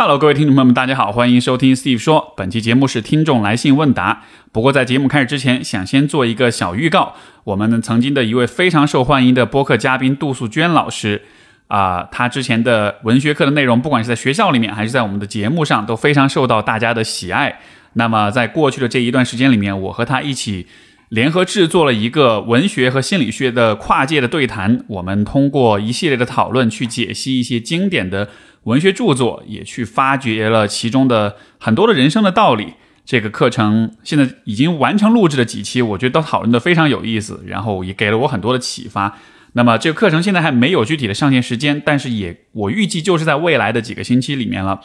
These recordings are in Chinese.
Hello，各位听众朋友们，大家好，欢迎收听 Steve 说。本期节目是听众来信问答。不过在节目开始之前，想先做一个小预告。我们曾经的一位非常受欢迎的播客嘉宾杜素娟老师，啊，她之前的文学课的内容，不管是在学校里面，还是在我们的节目上，都非常受到大家的喜爱。那么在过去的这一段时间里面，我和他一起联合制作了一个文学和心理学的跨界的对谈。我们通过一系列的讨论，去解析一些经典的。文学著作也去发掘了其中的很多的人生的道理。这个课程现在已经完成录制了几期，我觉得都讨论的非常有意思，然后也给了我很多的启发。那么这个课程现在还没有具体的上线时间，但是也我预计就是在未来的几个星期里面了。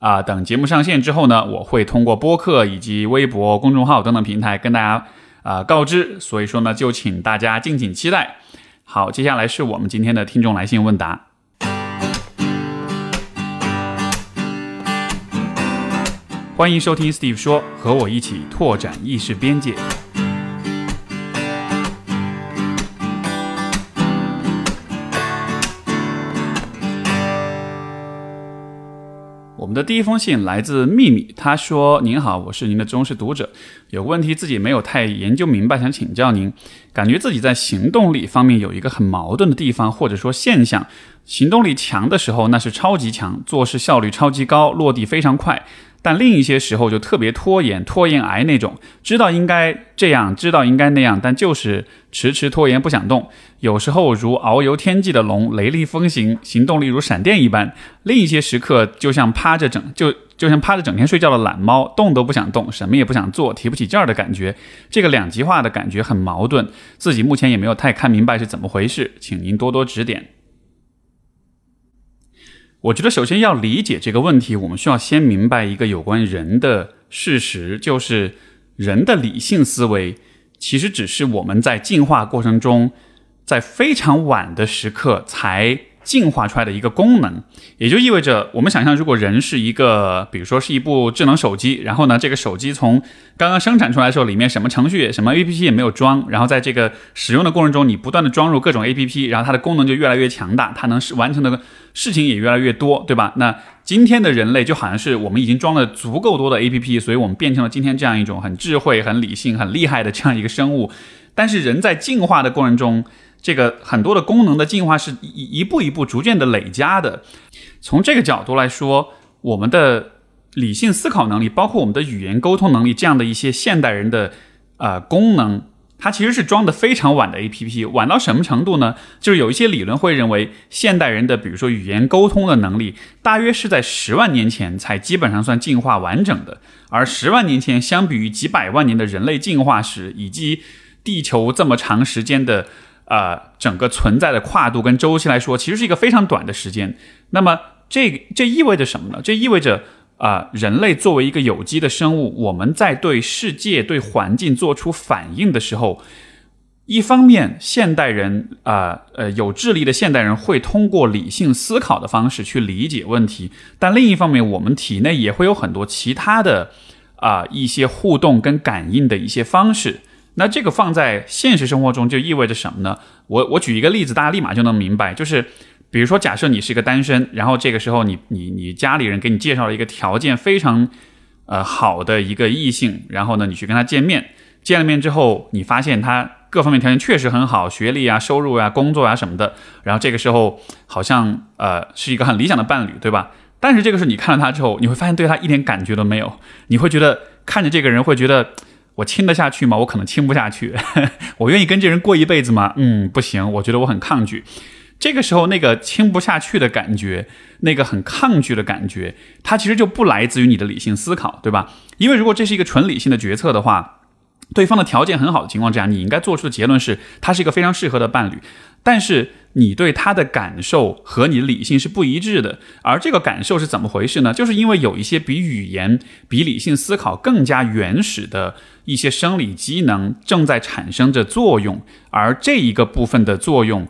啊，等节目上线之后呢，我会通过播客以及微博、公众号等等平台跟大家啊告知。所以说呢，就请大家敬请期待。好，接下来是我们今天的听众来信问答。欢迎收听 Steve 说，和我一起拓展意识边界。我的第一封信来自秘密，他说：“您好，我是您的忠实读者，有问题自己没有太研究明白，想请教您。感觉自己在行动力方面有一个很矛盾的地方，或者说现象。行动力强的时候，那是超级强，做事效率超级高，落地非常快。”但另一些时候就特别拖延、拖延癌那种，知道应该这样，知道应该那样，但就是迟迟拖延不想动。有时候如遨游天际的龙，雷厉风行，行动力如闪电一般；另一些时刻就像趴着整就就像趴着整天睡觉的懒猫，动都不想动，什么也不想做，提不起劲儿的感觉。这个两极化的感觉很矛盾，自己目前也没有太看明白是怎么回事，请您多多指点。我觉得首先要理解这个问题，我们需要先明白一个有关人的事实，就是人的理性思维其实只是我们在进化过程中，在非常晚的时刻才进化出来的一个功能。也就意味着，我们想象，如果人是一个，比如说是一部智能手机，然后呢，这个手机从刚刚生产出来的时候，里面什么程序、什么 APP 也没有装，然后在这个使用的过程中，你不断的装入各种 APP，然后它的功能就越来越强大，它能完成的。事情也越来越多，对吧？那今天的人类就好像是我们已经装了足够多的 A P P，所以我们变成了今天这样一种很智慧、很理性、很厉害的这样一个生物。但是人在进化的过程中，这个很多的功能的进化是一一步一步逐渐的累加的。从这个角度来说，我们的理性思考能力，包括我们的语言沟通能力，这样的一些现代人的呃功能。它其实是装的非常晚的 A P P，晚到什么程度呢？就是有一些理论会认为，现代人的比如说语言沟通的能力，大约是在十万年前才基本上算进化完整的。而十万年前，相比于几百万年的人类进化史，以及地球这么长时间的呃整个存在的跨度跟周期来说，其实是一个非常短的时间。那么这这意味着什么呢？这意味着。啊，人类作为一个有机的生物，我们在对世界、对环境做出反应的时候，一方面，现代人啊，呃，有智力的现代人会通过理性思考的方式去理解问题，但另一方面，我们体内也会有很多其他的啊一些互动跟感应的一些方式。那这个放在现实生活中就意味着什么呢？我我举一个例子，大家立马就能明白，就是。比如说，假设你是一个单身，然后这个时候你你你家里人给你介绍了一个条件非常，呃好的一个异性，然后呢你去跟他见面，见了面之后你发现他各方面条件确实很好，学历啊、收入啊、工作啊什么的，然后这个时候好像呃是一个很理想的伴侣，对吧？但是这个时候你看了他之后，你会发现对他一点感觉都没有，你会觉得看着这个人会觉得我亲得下去吗？我可能亲不下去，我愿意跟这人过一辈子吗？嗯，不行，我觉得我很抗拒。这个时候，那个亲不下去的感觉，那个很抗拒的感觉，它其实就不来自于你的理性思考，对吧？因为如果这是一个纯理性的决策的话，对方的条件很好的情况之下，你应该做出的结论是，他是一个非常适合的伴侣。但是你对他的感受和你的理性是不一致的，而这个感受是怎么回事呢？就是因为有一些比语言、比理性思考更加原始的一些生理机能正在产生着作用，而这一个部分的作用。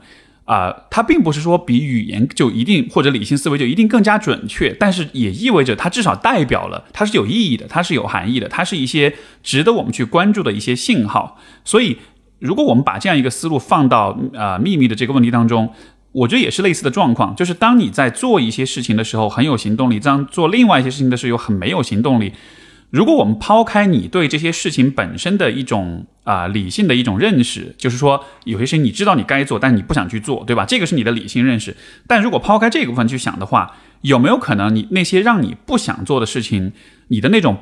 啊，它并不是说比语言就一定或者理性思维就一定更加准确，但是也意味着它至少代表了它是有意义的，它是有含义的，它是一些值得我们去关注的一些信号。所以，如果我们把这样一个思路放到呃秘密的这个问题当中，我觉得也是类似的状况，就是当你在做一些事情的时候很有行动力，这样做另外一些事情的时候又很没有行动力。如果我们抛开你对这些事情本身的一种啊理性的一种认识，就是说有些事情你知道你该做，但你不想去做，对吧？这个是你的理性认识。但如果抛开这个部分去想的话，有没有可能你那些让你不想做的事情，你的那种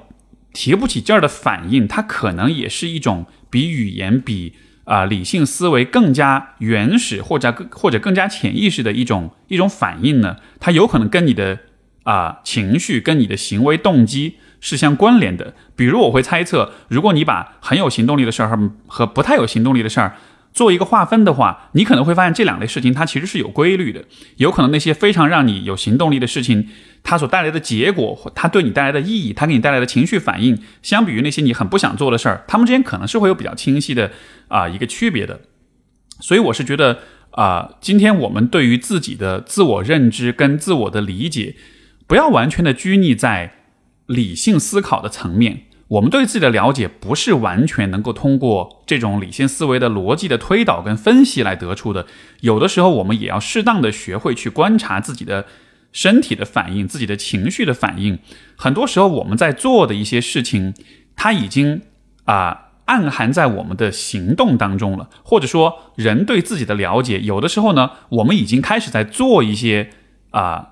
提不起劲儿的反应，它可能也是一种比语言比。啊，理性思维更加原始，或者更或者更加潜意识的一种一种反应呢？它有可能跟你的啊情绪、跟你的行为动机是相关联的。比如，我会猜测，如果你把很有行动力的事儿和不太有行动力的事儿。做一个划分的话，你可能会发现这两类事情它其实是有规律的。有可能那些非常让你有行动力的事情，它所带来的结果，它对你带来的意义，它给你带来的情绪反应，相比于那些你很不想做的事儿，他们之间可能是会有比较清晰的啊一个区别的。所以我是觉得啊，今天我们对于自己的自我认知跟自我的理解，不要完全的拘泥在理性思考的层面。我们对自己的了解不是完全能够通过这种理性思维的逻辑的推导跟分析来得出的。有的时候，我们也要适当的学会去观察自己的身体的反应、自己的情绪的反应。很多时候，我们在做的一些事情，它已经啊暗含在我们的行动当中了。或者说，人对自己的了解，有的时候呢，我们已经开始在做一些啊。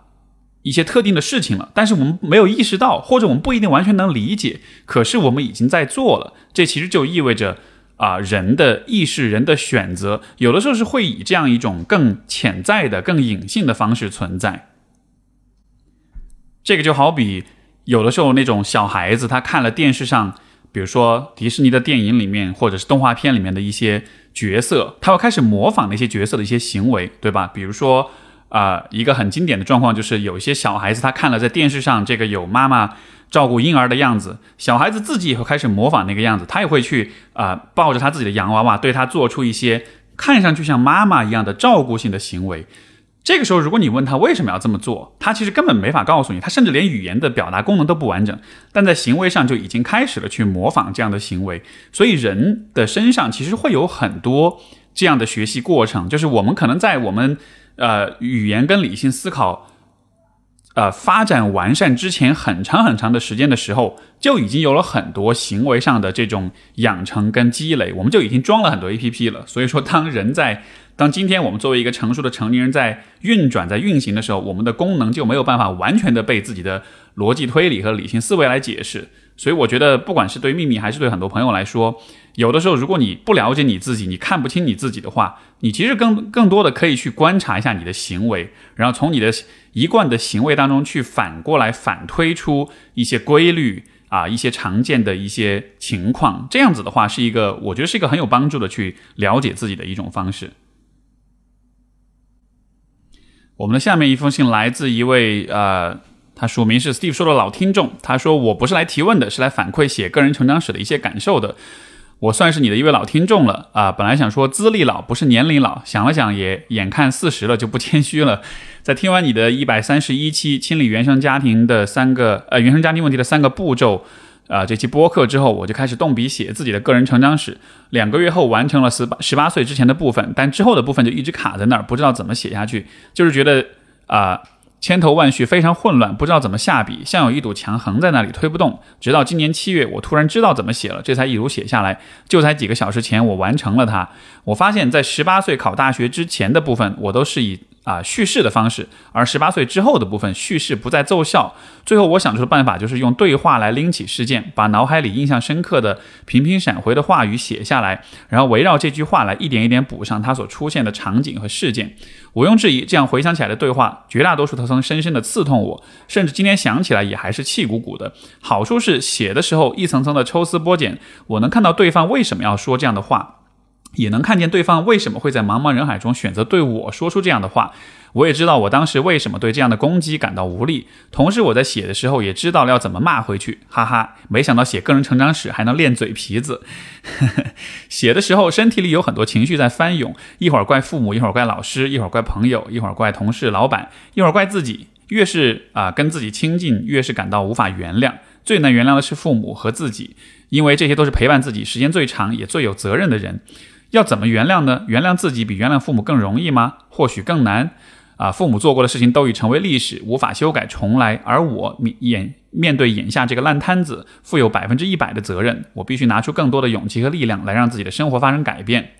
一些特定的事情了，但是我们没有意识到，或者我们不一定完全能理解。可是我们已经在做了，这其实就意味着啊，人的意识、人的选择，有的时候是会以这样一种更潜在的、更隐性的方式存在。这个就好比有的时候那种小孩子，他看了电视上，比如说迪士尼的电影里面，或者是动画片里面的一些角色，他会开始模仿那些角色的一些行为，对吧？比如说。啊，一个很经典的状况就是，有一些小孩子他看了在电视上这个有妈妈照顾婴儿的样子，小孩子自己也会开始模仿那个样子，他也会去啊抱着他自己的洋娃娃，对他做出一些看上去像妈妈一样的照顾性的行为。这个时候，如果你问他为什么要这么做，他其实根本没法告诉你，他甚至连语言的表达功能都不完整，但在行为上就已经开始了去模仿这样的行为。所以人的身上其实会有很多这样的学习过程，就是我们可能在我们。呃，语言跟理性思考，呃，发展完善之前很长很长的时间的时候，就已经有了很多行为上的这种养成跟积累，我们就已经装了很多 A P P 了。所以说，当人在当今天我们作为一个成熟的成年人在运转在运行的时候，我们的功能就没有办法完全的被自己的逻辑推理和理性思维来解释。所以我觉得，不管是对秘密还是对很多朋友来说，有的时候如果你不了解你自己，你看不清你自己的话，你其实更更多的可以去观察一下你的行为，然后从你的一贯的行为当中去反过来反推出一些规律啊，一些常见的一些情况。这样子的话，是一个我觉得是一个很有帮助的去了解自己的一种方式。我们的下面一封信来自一位呃。他署名是 Steve 说的老听众，他说我不是来提问的，是来反馈写个人成长史的一些感受的。我算是你的一位老听众了啊，本来想说资历老不是年龄老，想了想也眼看四十了就不谦虚了。在听完你的一百三十一期清理原生家庭的三个呃原生家庭问题的三个步骤啊这期播客之后，我就开始动笔写自己的个人成长史。两个月后完成了十八十八岁之前的部分，但之后的部分就一直卡在那儿，不知道怎么写下去，就是觉得啊。千头万绪，非常混乱，不知道怎么下笔，像有一堵墙横在那里推不动。直到今年七月，我突然知道怎么写了，这才一如写下来。就才几个小时前，我完成了它。我发现，在十八岁考大学之前的部分，我都是以。啊，叙事的方式，而十八岁之后的部分叙事不再奏效。最后我想出的办法就是用对话来拎起事件，把脑海里印象深刻的、频频闪回的话语写下来，然后围绕这句话来一点一点补上它所出现的场景和事件。毋庸置疑，这样回想起来的对话，绝大多数都曾深深的刺痛我，甚至今天想起来也还是气鼓鼓的。好处是写的时候一层层的抽丝剥茧，我能看到对方为什么要说这样的话。也能看见对方为什么会在茫茫人海中选择对我说出这样的话，我也知道我当时为什么对这样的攻击感到无力。同时，我在写的时候也知道了要怎么骂回去，哈哈！没想到写个人成长史还能练嘴皮子。写的时候身体里有很多情绪在翻涌，一会儿怪父母，一会儿怪老师，一会儿怪朋友，一会儿怪同事、老板，一会儿怪自己。越是啊跟自己亲近，越是感到无法原谅。最难原谅的是父母和自己，因为这些都是陪伴自己时间最长也最有责任的人。要怎么原谅呢？原谅自己比原谅父母更容易吗？或许更难。啊，父母做过的事情都已成为历史，无法修改重来。而我面眼面对眼下这个烂摊子，负有百分之一百的责任。我必须拿出更多的勇气和力量，来让自己的生活发生改变。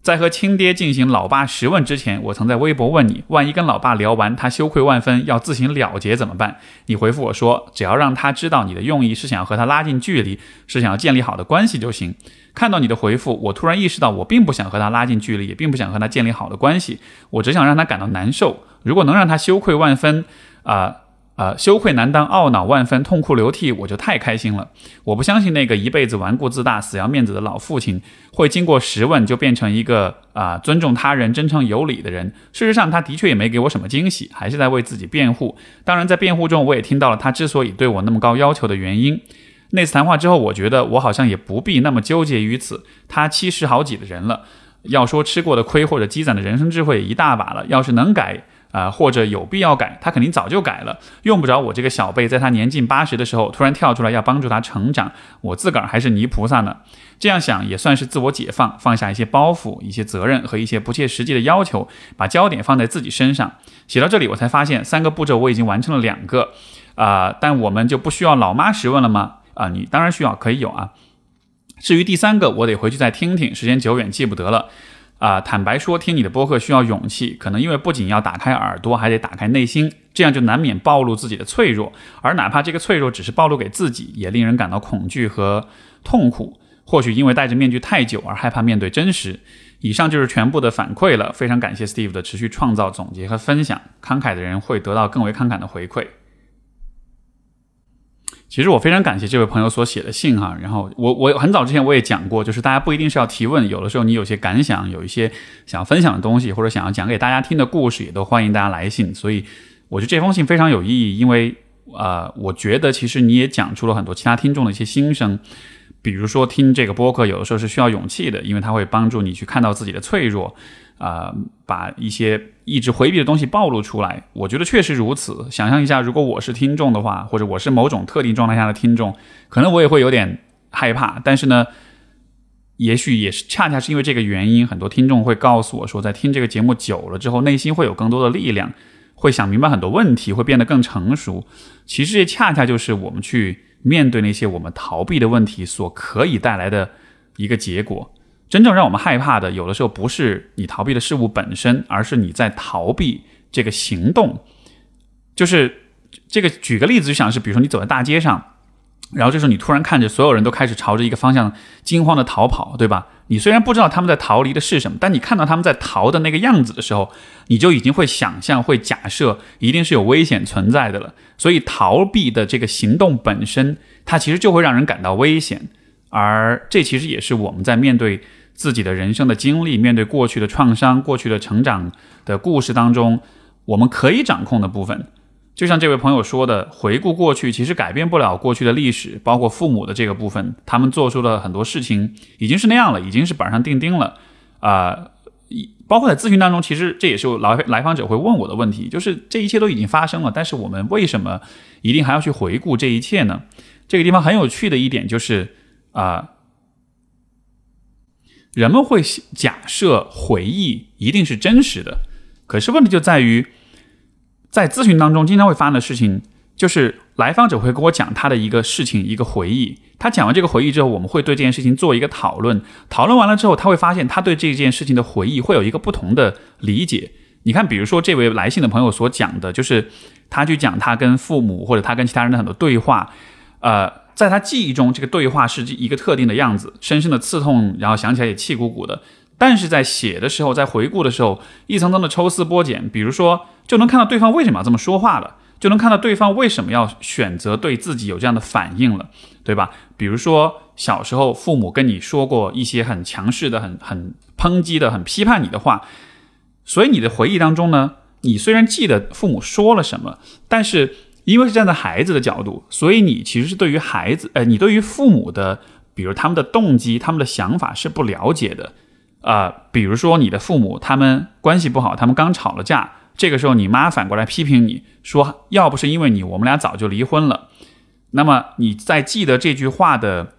在和亲爹进行老爸十问之前，我曾在微博问你：万一跟老爸聊完，他羞愧万分，要自行了结怎么办？你回复我说：只要让他知道你的用意是想要和他拉近距离，是想要建立好的关系就行。看到你的回复，我突然意识到，我并不想和他拉近距离，也并不想和他建立好的关系，我只想让他感到难受。如果能让他羞愧万分，啊。呃羞愧难当，懊恼万分，痛哭流涕，我就太开心了。我不相信那个一辈子顽固自大、死要面子的老父亲会经过十问就变成一个啊尊重他人、真诚有礼的人。事实上，他的确也没给我什么惊喜，还是在为自己辩护。当然，在辩护中，我也听到了他之所以对我那么高要求的原因。那次谈话之后，我觉得我好像也不必那么纠结于此。他七十好几的人了，要说吃过的亏或者积攒的人生智慧一大把了。要是能改。啊，或者有必要改，他肯定早就改了，用不着我这个小辈在他年近八十的时候突然跳出来要帮助他成长。我自个儿还是泥菩萨呢，这样想也算是自我解放，放下一些包袱、一些责任和一些不切实际的要求，把焦点放在自己身上。写到这里，我才发现三个步骤我已经完成了两个，啊，但我们就不需要老妈十问了吗？啊，你当然需要，可以有啊。至于第三个，我得回去再听听，时间久远记不得了。啊，坦白说，听你的播客需要勇气，可能因为不仅要打开耳朵，还得打开内心，这样就难免暴露自己的脆弱，而哪怕这个脆弱只是暴露给自己，也令人感到恐惧和痛苦。或许因为戴着面具太久而害怕面对真实。以上就是全部的反馈了，非常感谢 Steve 的持续创造、总结和分享。慷慨的人会得到更为慷慨的回馈。其实我非常感谢这位朋友所写的信哈，然后我我很早之前我也讲过，就是大家不一定是要提问，有的时候你有些感想，有一些想要分享的东西，或者想要讲给大家听的故事，也都欢迎大家来信。所以我觉得这封信非常有意义，因为呃，我觉得其实你也讲出了很多其他听众的一些心声，比如说听这个播客有的时候是需要勇气的，因为它会帮助你去看到自己的脆弱。啊，把一些一直回避的东西暴露出来，我觉得确实如此。想象一下，如果我是听众的话，或者我是某种特定状态下的听众，可能我也会有点害怕。但是呢，也许也是恰恰是因为这个原因，很多听众会告诉我说，在听这个节目久了之后，内心会有更多的力量，会想明白很多问题，会变得更成熟。其实这恰恰就是我们去面对那些我们逃避的问题所可以带来的一个结果。真正让我们害怕的，有的时候不是你逃避的事物本身，而是你在逃避这个行动。就是这个，举个例子，就像是，比如说你走在大街上，然后这时候你突然看着所有人都开始朝着一个方向惊慌的逃跑，对吧？你虽然不知道他们在逃离的是什么，但你看到他们在逃的那个样子的时候，你就已经会想象、会假设，一定是有危险存在的了。所以逃避的这个行动本身，它其实就会让人感到危险，而这其实也是我们在面对。自己的人生的经历，面对过去的创伤、过去的成长的故事当中，我们可以掌控的部分，就像这位朋友说的，回顾过去其实改变不了过去的历史，包括父母的这个部分，他们做出了很多事情，已经是那样了，已经是板上钉钉了啊。包括在咨询当中，其实这也是来来访者会问我的问题，就是这一切都已经发生了，但是我们为什么一定还要去回顾这一切呢？这个地方很有趣的一点就是啊。人们会假设回忆一定是真实的，可是问题就在于，在咨询当中经常会发生的事情，就是来访者会跟我讲他的一个事情、一个回忆。他讲完这个回忆之后，我们会对这件事情做一个讨论。讨论完了之后，他会发现他对这件事情的回忆会有一个不同的理解。你看，比如说这位来信的朋友所讲的，就是他去讲他跟父母或者他跟其他人的很多对话，呃。在他记忆中，这个对话是一个特定的样子，深深的刺痛，然后想起来也气鼓鼓的。但是在写的时候，在回顾的时候，一层层的抽丝剥茧，比如说，就能看到对方为什么要这么说话了，就能看到对方为什么要选择对自己有这样的反应了，对吧？比如说小时候父母跟你说过一些很强势的、很很抨击的、很批判你的话，所以你的回忆当中呢，你虽然记得父母说了什么，但是。因为是站在孩子的角度，所以你其实是对于孩子，呃，你对于父母的，比如他们的动机、他们的想法是不了解的，啊，比如说你的父母他们关系不好，他们刚吵了架，这个时候你妈反过来批评你说，要不是因为你，我们俩早就离婚了。那么你在记得这句话的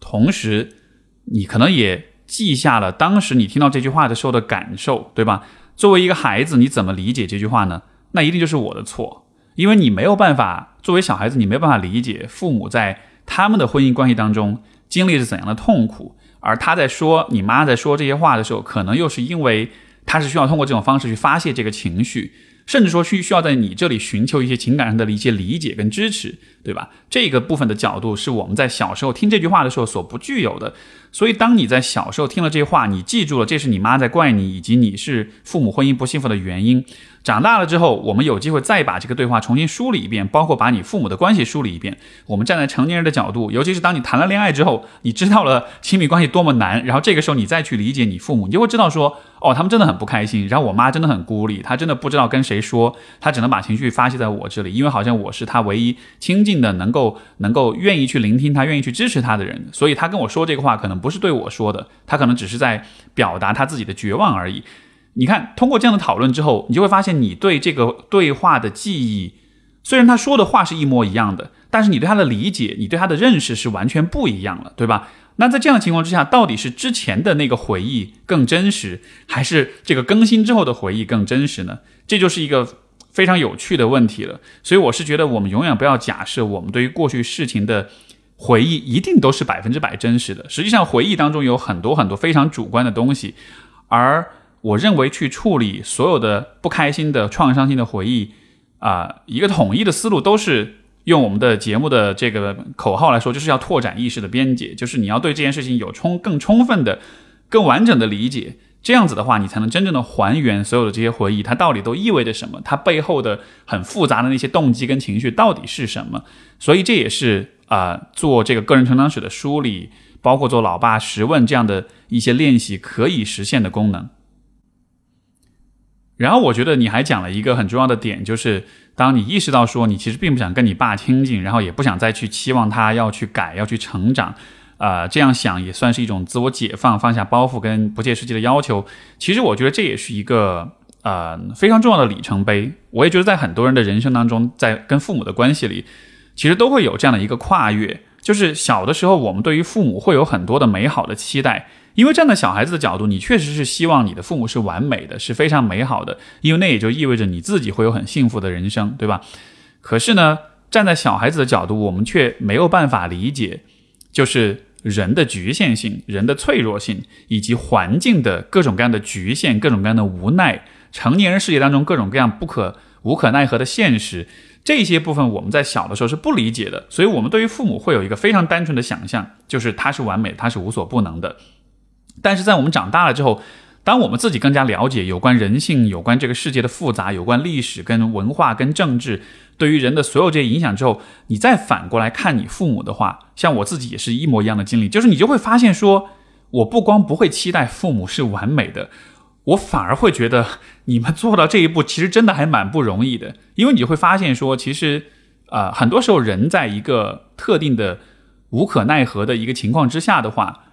同时，你可能也记下了当时你听到这句话的时候的感受，对吧？作为一个孩子，你怎么理解这句话呢？那一定就是我的错，因为你没有办法作为小孩子，你没有办法理解父母在他们的婚姻关系当中经历着怎样的痛苦，而他在说你妈在说这些话的时候，可能又是因为他是需要通过这种方式去发泄这个情绪。甚至说需需要在你这里寻求一些情感上的一些理解跟支持，对吧？这个部分的角度是我们在小时候听这句话的时候所不具有的。所以，当你在小时候听了这些话，你记住了这是你妈在怪你，以及你是父母婚姻不幸福的原因。长大了之后，我们有机会再把这个对话重新梳理一遍，包括把你父母的关系梳理一遍。我们站在成年人的角度，尤其是当你谈了恋爱之后，你知道了亲密关系多么难，然后这个时候你再去理解你父母，你就会知道说，哦，他们真的很不开心。然后我妈真的很孤立，她真的不知道跟谁说，她只能把情绪发泄在我这里，因为好像我是她唯一亲近的，能够能够愿意去聆听她、愿意去支持她的人。所以她跟我说这个话，可能不是对我说的，她可能只是在表达她自己的绝望而已。你看，通过这样的讨论之后，你就会发现，你对这个对话的记忆，虽然他说的话是一模一样的，但是你对他的理解，你对他的认识是完全不一样了，对吧？那在这样的情况之下，到底是之前的那个回忆更真实，还是这个更新之后的回忆更真实呢？这就是一个非常有趣的问题了。所以我是觉得，我们永远不要假设我们对于过去事情的回忆一定都是百分之百真实的。实际上，回忆当中有很多很多非常主观的东西，而。我认为去处理所有的不开心的、创伤性的回忆，啊，一个统一的思路都是用我们的节目的这个口号来说，就是要拓展意识的边界，就是你要对这件事情有充更充分的、更完整的理解。这样子的话，你才能真正的还原所有的这些回忆，它到底都意味着什么？它背后的很复杂的那些动机跟情绪到底是什么？所以这也是啊，做这个个人成长史的梳理，包括做老爸十问这样的一些练习可以实现的功能。然后我觉得你还讲了一个很重要的点，就是当你意识到说你其实并不想跟你爸亲近，然后也不想再去期望他要去改、要去成长，啊，这样想也算是一种自我解放、放下包袱跟不切实际的要求。其实我觉得这也是一个呃非常重要的里程碑。我也觉得在很多人的人生当中，在跟父母的关系里，其实都会有这样的一个跨越，就是小的时候我们对于父母会有很多的美好的期待。因为站在小孩子的角度，你确实是希望你的父母是完美的，是非常美好的，因为那也就意味着你自己会有很幸福的人生，对吧？可是呢，站在小孩子的角度，我们却没有办法理解，就是人的局限性、人的脆弱性，以及环境的各种各样的局限、各种各样的无奈，成年人世界当中各种各样不可无可奈何的现实，这些部分我们在小的时候是不理解的，所以我们对于父母会有一个非常单纯的想象，就是他是完美，他是无所不能的。但是在我们长大了之后，当我们自己更加了解有关人性、有关这个世界的复杂、有关历史、跟文化、跟政治对于人的所有这些影响之后，你再反过来看你父母的话，像我自己也是一模一样的经历，就是你就会发现说，我不光不会期待父母是完美的，我反而会觉得你们做到这一步其实真的还蛮不容易的，因为你会发现说，其实啊，很多时候人在一个特定的无可奈何的一个情况之下的话。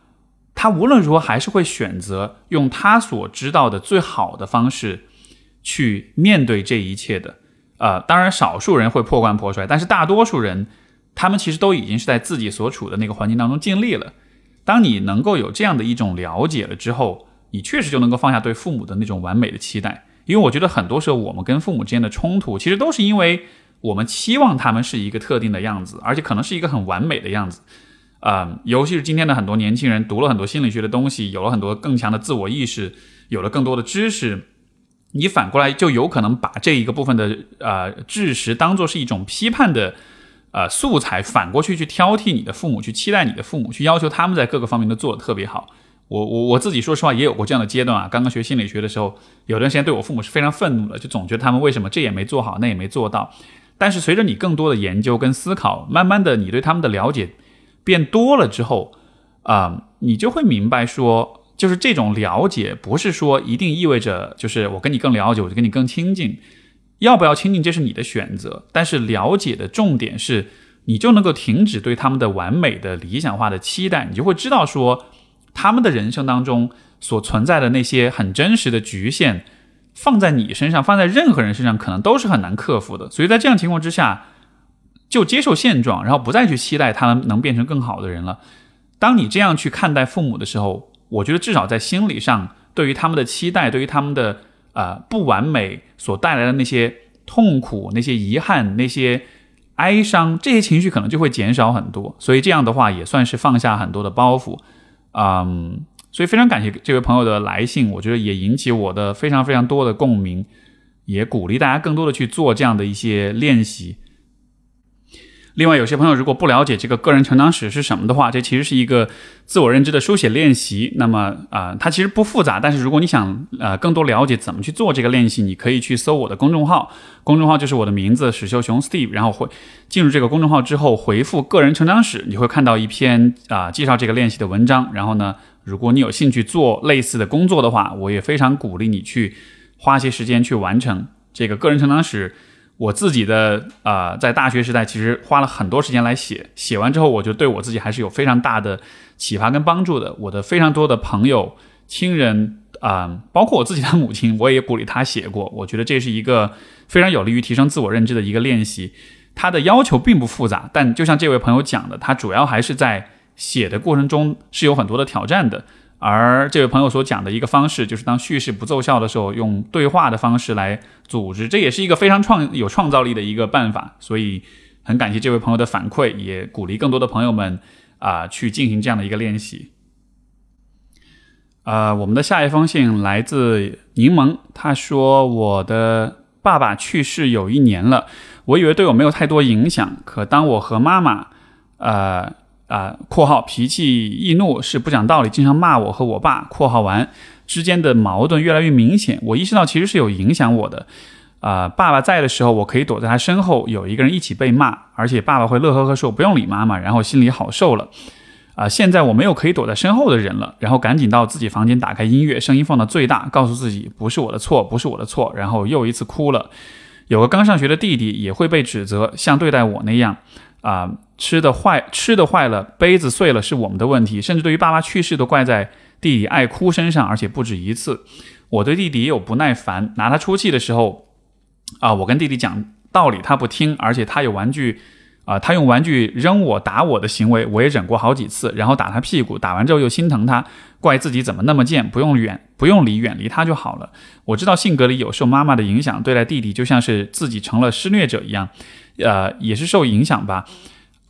他无论如何还是会选择用他所知道的最好的方式去面对这一切的。呃，当然少数人会破罐破摔，但是大多数人，他们其实都已经是在自己所处的那个环境当中尽力了。当你能够有这样的一种了解了之后，你确实就能够放下对父母的那种完美的期待。因为我觉得很多时候我们跟父母之间的冲突，其实都是因为我们期望他们是一个特定的样子，而且可能是一个很完美的样子。啊，尤其是今天的很多年轻人读了很多心理学的东西，有了很多更强的自我意识，有了更多的知识，你反过来就有可能把这一个部分的呃知识当做是一种批判的呃素材，反过去去挑剔你的父母，去期待你的父母，去要求他们在各个方面都做得特别好。我我我自己说实话也有过这样的阶段啊。刚刚学心理学的时候，有段时间对我父母是非常愤怒的，就总觉得他们为什么这也没做好，那也没做到。但是随着你更多的研究跟思考，慢慢的你对他们的了解。变多了之后，啊，你就会明白说，就是这种了解不是说一定意味着就是我跟你更了解，我就跟你更亲近。要不要亲近，这是你的选择。但是了解的重点是，你就能够停止对他们的完美的理想化的期待，你就会知道说，他们的人生当中所存在的那些很真实的局限，放在你身上，放在任何人身上，可能都是很难克服的。所以在这样情况之下。就接受现状，然后不再去期待他们能变成更好的人了。当你这样去看待父母的时候，我觉得至少在心理上，对于他们的期待，对于他们的呃不完美所带来的那些痛苦、那些遗憾、那些哀伤，这些情绪可能就会减少很多。所以这样的话，也算是放下很多的包袱。嗯，所以非常感谢这位朋友的来信，我觉得也引起我的非常非常多的共鸣，也鼓励大家更多的去做这样的一些练习。另外，有些朋友如果不了解这个个人成长史是什么的话，这其实是一个自我认知的书写练习。那么啊，它其实不复杂，但是如果你想呃更多了解怎么去做这个练习，你可以去搜我的公众号，公众号就是我的名字史秀雄 Steve，然后回进入这个公众号之后回复个人成长史，你会看到一篇啊介绍这个练习的文章。然后呢，如果你有兴趣做类似的工作的话，我也非常鼓励你去花些时间去完成这个个人成长史。我自己的啊，在大学时代其实花了很多时间来写，写完之后，我就对我自己还是有非常大的启发跟帮助的。我的非常多的朋友、亲人啊，包括我自己的母亲，我也鼓励她写过。我觉得这是一个非常有利于提升自我认知的一个练习。它的要求并不复杂，但就像这位朋友讲的，他主要还是在写的过程中是有很多的挑战的。而这位朋友所讲的一个方式，就是当叙事不奏效的时候，用对话的方式来组织，这也是一个非常创有创造力的一个办法。所以很感谢这位朋友的反馈，也鼓励更多的朋友们啊去进行这样的一个练习。啊，我们的下一封信来自柠檬，他说：“我的爸爸去世有一年了，我以为对我没有太多影响，可当我和妈妈，呃。”啊，括号脾气易怒是不讲道理，经常骂我和我爸。括号完之间的矛盾越来越明显，我意识到其实是有影响我的。啊，爸爸在的时候，我可以躲在他身后，有一个人一起被骂，而且爸爸会乐呵呵说不用理妈妈，然后心里好受了。啊，现在我没有可以躲在身后的人了，然后赶紧到自己房间打开音乐，声音放到最大，告诉自己不是我的错，不是我的错，然后又一次哭了。有个刚上学的弟弟也会被指责，像对待我那样。啊，吃的坏，吃的坏了，杯子碎了是我们的问题，甚至对于爸爸去世都怪在弟弟爱哭身上，而且不止一次。我对弟弟也有不耐烦，拿他出气的时候，啊，我跟弟弟讲道理他不听，而且他有玩具，啊，他用玩具扔我打我的行为，我也忍过好几次，然后打他屁股，打完之后又心疼他，怪自己怎么那么贱，不用远不用离，远离他就好了。我知道性格里有受妈妈的影响，对待弟弟就像是自己成了施虐者一样。呃，也是受影响吧，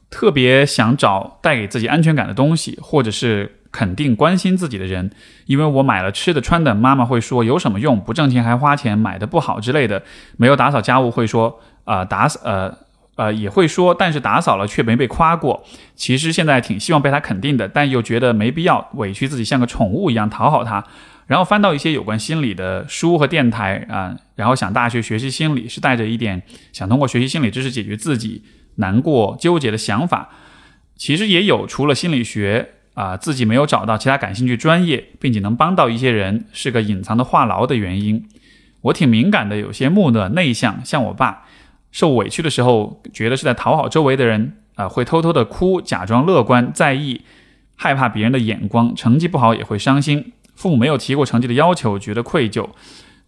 特别想找带给自己安全感的东西，或者是肯定关心自己的人。因为我买了吃的穿的，妈妈会说有什么用，不挣钱还花钱，买的不好之类的。没有打扫家务会说，啊打扫呃呃也会说，但是打扫了却没被夸过。其实现在挺希望被他肯定的，但又觉得没必要委屈自己像个宠物一样讨好他。然后翻到一些有关心理的书和电台啊，然后想大学学习心理是带着一点想通过学习心理知识解决自己难过纠结的想法。其实也有除了心理学啊，自己没有找到其他感兴趣专业，并且能帮到一些人，是个隐藏的话痨的原因。我挺敏感的，有些木讷内向，像我爸，受委屈的时候觉得是在讨好周围的人啊，会偷偷的哭，假装乐观，在意害怕别人的眼光，成绩不好也会伤心。父母没有提过成绩的要求，觉得愧疚。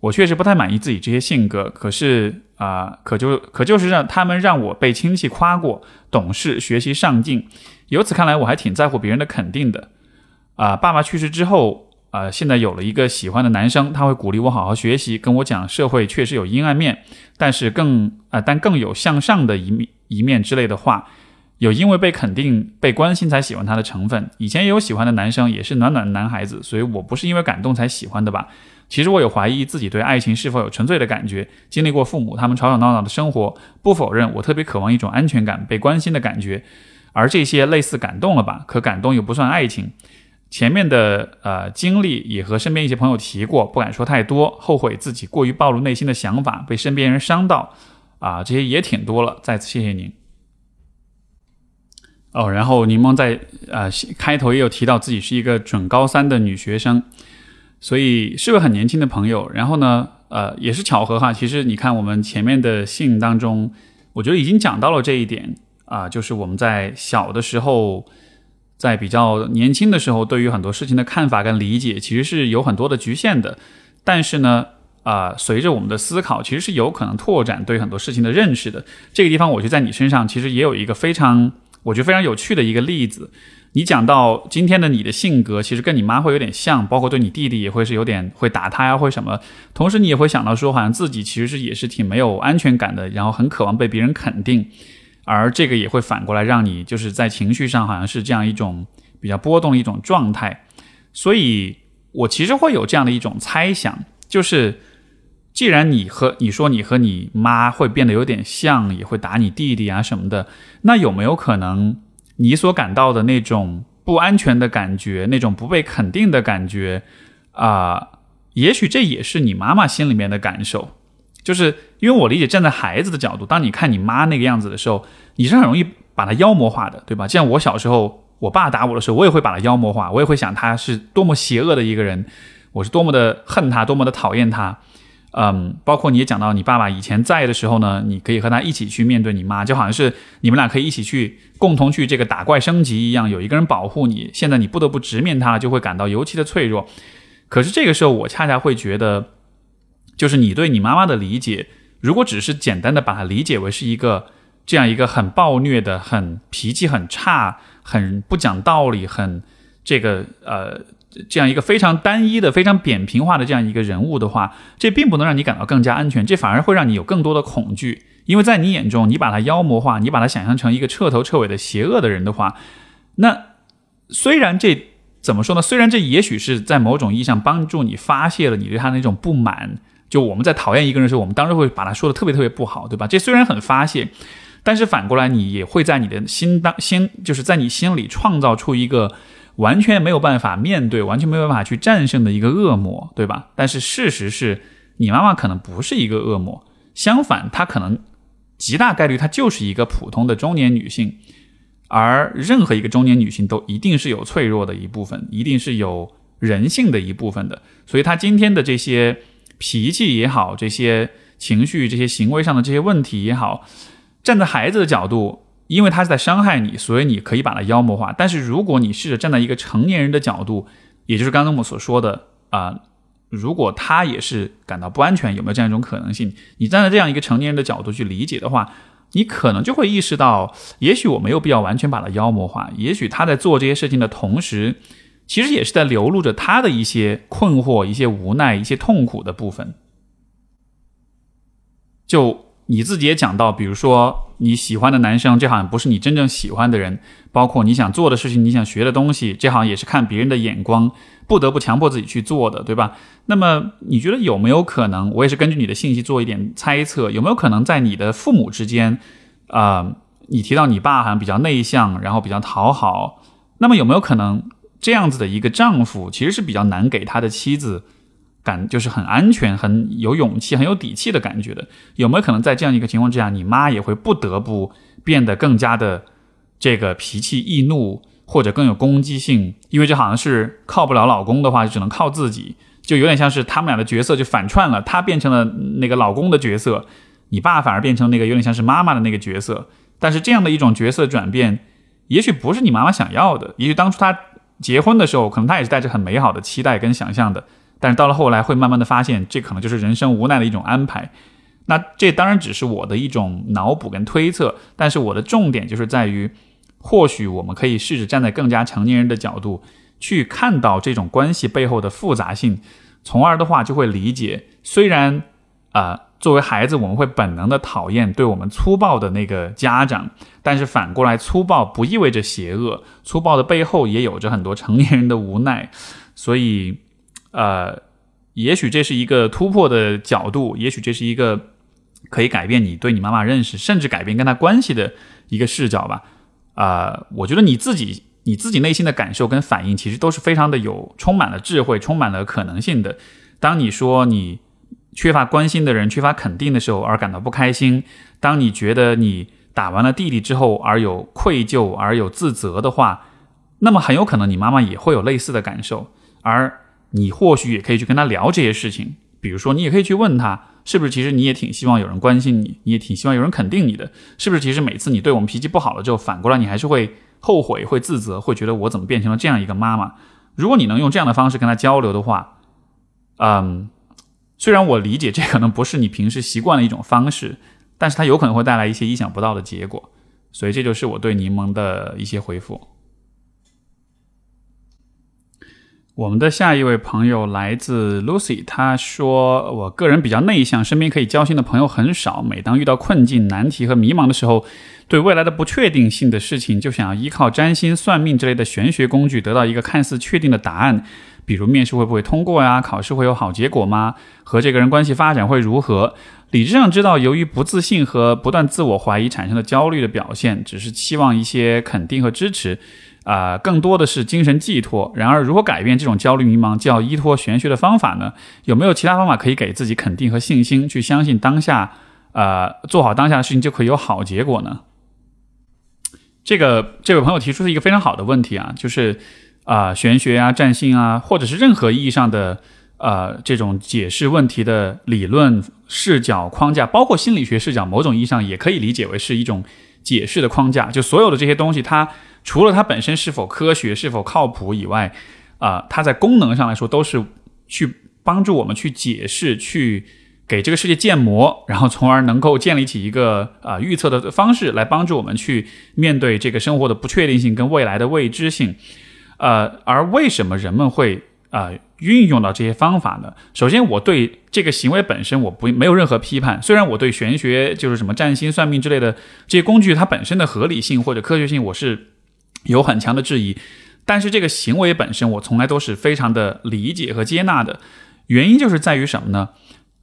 我确实不太满意自己这些性格，可是啊，可就可就是让他们让我被亲戚夸过，懂事、学习上进。由此看来，我还挺在乎别人的肯定的。啊，爸爸去世之后，啊，现在有了一个喜欢的男生，他会鼓励我好好学习，跟我讲社会确实有阴暗面，但是更啊，但更有向上的一面一面之类的话。有因为被肯定、被关心才喜欢他的成分。以前也有喜欢的男生，也是暖暖的男孩子，所以我不是因为感动才喜欢的吧？其实我有怀疑自己对爱情是否有纯粹的感觉。经历过父母他们吵吵闹闹的生活，不否认我特别渴望一种安全感、被关心的感觉。而这些类似感动了吧？可感动又不算爱情。前面的呃经历也和身边一些朋友提过，不敢说太多，后悔自己过于暴露内心的想法，被身边人伤到啊，这些也挺多了。再次谢谢您。哦，然后柠檬在呃开头也有提到自己是一个准高三的女学生，所以是个很年轻的朋友。然后呢，呃，也是巧合哈。其实你看我们前面的信当中，我觉得已经讲到了这一点啊，就是我们在小的时候，在比较年轻的时候，对于很多事情的看法跟理解，其实是有很多的局限的。但是呢，啊，随着我们的思考，其实是有可能拓展对很多事情的认识的。这个地方，我觉得在你身上其实也有一个非常。我觉得非常有趣的一个例子。你讲到今天的你的性格，其实跟你妈会有点像，包括对你弟弟也会是有点会打他呀，会什么。同时你也会想到说，好像自己其实是也是挺没有安全感的，然后很渴望被别人肯定，而这个也会反过来让你就是在情绪上好像是这样一种比较波动的一种状态。所以我其实会有这样的一种猜想，就是既然你和你说你和你妈会变得有点像，也会打你弟弟啊什么的，那有没有可能？你所感到的那种不安全的感觉，那种不被肯定的感觉，啊，也许这也是你妈妈心里面的感受。就是因为我理解，站在孩子的角度，当你看你妈那个样子的时候，你是很容易把她妖魔化的，对吧？就像我小时候，我爸打我的时候，我也会把她妖魔化，我也会想她是多么邪恶的一个人，我是多么的恨她，多么的讨厌她。嗯，包括你也讲到，你爸爸以前在的时候呢，你可以和他一起去面对你妈，就好像是你们俩可以一起去共同去这个打怪升级一样，有一个人保护你。现在你不得不直面他，就会感到尤其的脆弱。可是这个时候，我恰恰会觉得，就是你对你妈妈的理解，如果只是简单的把它理解为是一个这样一个很暴虐的、很脾气很差、很不讲道理、很这个呃。这样一个非常单一的、非常扁平化的这样一个人物的话，这并不能让你感到更加安全，这反而会让你有更多的恐惧。因为在你眼中，你把他妖魔化，你把他想象成一个彻头彻尾的邪恶的人的话，那虽然这怎么说呢？虽然这也许是在某种意义上帮助你发泄了你对他那种不满。就我们在讨厌一个人的时候，我们当时会把他说的特别特别不好，对吧？这虽然很发泄，但是反过来你也会在你的心当心，就是在你心里创造出一个。完全没有办法面对，完全没有办法去战胜的一个恶魔，对吧？但是事实是你妈妈可能不是一个恶魔，相反，她可能极大概率她就是一个普通的中年女性，而任何一个中年女性都一定是有脆弱的一部分，一定是有人性的一部分的。所以她今天的这些脾气也好，这些情绪、这些行为上的这些问题也好，站在孩子的角度。因为他是在伤害你，所以你可以把他妖魔化。但是如果你试着站在一个成年人的角度，也就是刚刚我们所说的啊，如果他也是感到不安全，有没有这样一种可能性？你站在这样一个成年人的角度去理解的话，你可能就会意识到，也许我没有必要完全把他妖魔化。也许他在做这些事情的同时，其实也是在流露着他的一些困惑、一些无奈、一些痛苦的部分。就。你自己也讲到，比如说你喜欢的男生，这好像不是你真正喜欢的人；包括你想做的事情，你想学的东西，这好像也是看别人的眼光，不得不强迫自己去做的，对吧？那么你觉得有没有可能？我也是根据你的信息做一点猜测，有没有可能在你的父母之间，啊，你提到你爸好像比较内向，然后比较讨好，那么有没有可能这样子的一个丈夫，其实是比较难给他的妻子？感就是很安全、很有勇气、很有底气的感觉的，有没有可能在这样一个情况之下，你妈也会不得不变得更加的这个脾气易怒，或者更有攻击性？因为这好像是靠不了老公的话，就只能靠自己，就有点像是他们俩的角色就反串了，她变成了那个老公的角色，你爸反而变成那个有点像是妈妈的那个角色。但是这样的一种角色转变，也许不是你妈妈想要的，也许当初她结婚的时候，可能他也是带着很美好的期待跟想象的。但是到了后来，会慢慢的发现，这可能就是人生无奈的一种安排。那这当然只是我的一种脑补跟推测，但是我的重点就是在于，或许我们可以试着站在更加成年人的角度，去看到这种关系背后的复杂性，从而的话就会理解，虽然啊，作为孩子我们会本能的讨厌对我们粗暴的那个家长，但是反过来，粗暴不意味着邪恶，粗暴的背后也有着很多成年人的无奈，所以。呃，也许这是一个突破的角度，也许这是一个可以改变你对你妈妈认识，甚至改变跟她关系的一个视角吧。啊，我觉得你自己你自己内心的感受跟反应，其实都是非常的有充满了智慧，充满了可能性的。当你说你缺乏关心的人，缺乏肯定的时候而感到不开心；当你觉得你打完了弟弟之后而有愧疚而有自责的话，那么很有可能你妈妈也会有类似的感受，而。你或许也可以去跟他聊这些事情，比如说，你也可以去问他，是不是其实你也挺希望有人关心你，你也挺希望有人肯定你的，是不是？其实每次你对我们脾气不好了之后，反过来你还是会后悔、会自责、会觉得我怎么变成了这样一个妈妈？如果你能用这样的方式跟他交流的话，嗯，虽然我理解这可能不是你平时习惯的一种方式，但是它有可能会带来一些意想不到的结果。所以这就是我对柠檬的一些回复。我们的下一位朋友来自 Lucy，他说：“我个人比较内向，身边可以交心的朋友很少。每当遇到困境、难题和迷茫的时候，对未来的不确定性的事情，就想要依靠占星、算命之类的玄学工具，得到一个看似确定的答案。比如面试会不会通过呀？考试会有好结果吗？和这个人关系发展会如何？理智上知道，由于不自信和不断自我怀疑产生的焦虑的表现，只是期望一些肯定和支持。”啊，更多的是精神寄托。然而，如何改变这种焦虑迷茫，就要依托玄学的方法呢？有没有其他方法可以给自己肯定和信心，去相信当下，呃，做好当下的事情就可以有好结果呢？这个这位朋友提出是一个非常好的问题啊，就是啊，玄学啊、占星啊，或者是任何意义上的呃这种解释问题的理论视角框架，包括心理学视角，某种意义上也可以理解为是一种解释的框架。就所有的这些东西，它。除了它本身是否科学、是否靠谱以外，啊，它在功能上来说都是去帮助我们去解释、去给这个世界建模，然后从而能够建立起一个啊预测的方式，来帮助我们去面对这个生活的不确定性跟未来的未知性。呃，而为什么人们会啊运用到这些方法呢？首先，我对这个行为本身我不没有任何批判，虽然我对玄学就是什么占星、算命之类的这些工具它本身的合理性或者科学性，我是。有很强的质疑，但是这个行为本身，我从来都是非常的理解和接纳的。原因就是在于什么呢？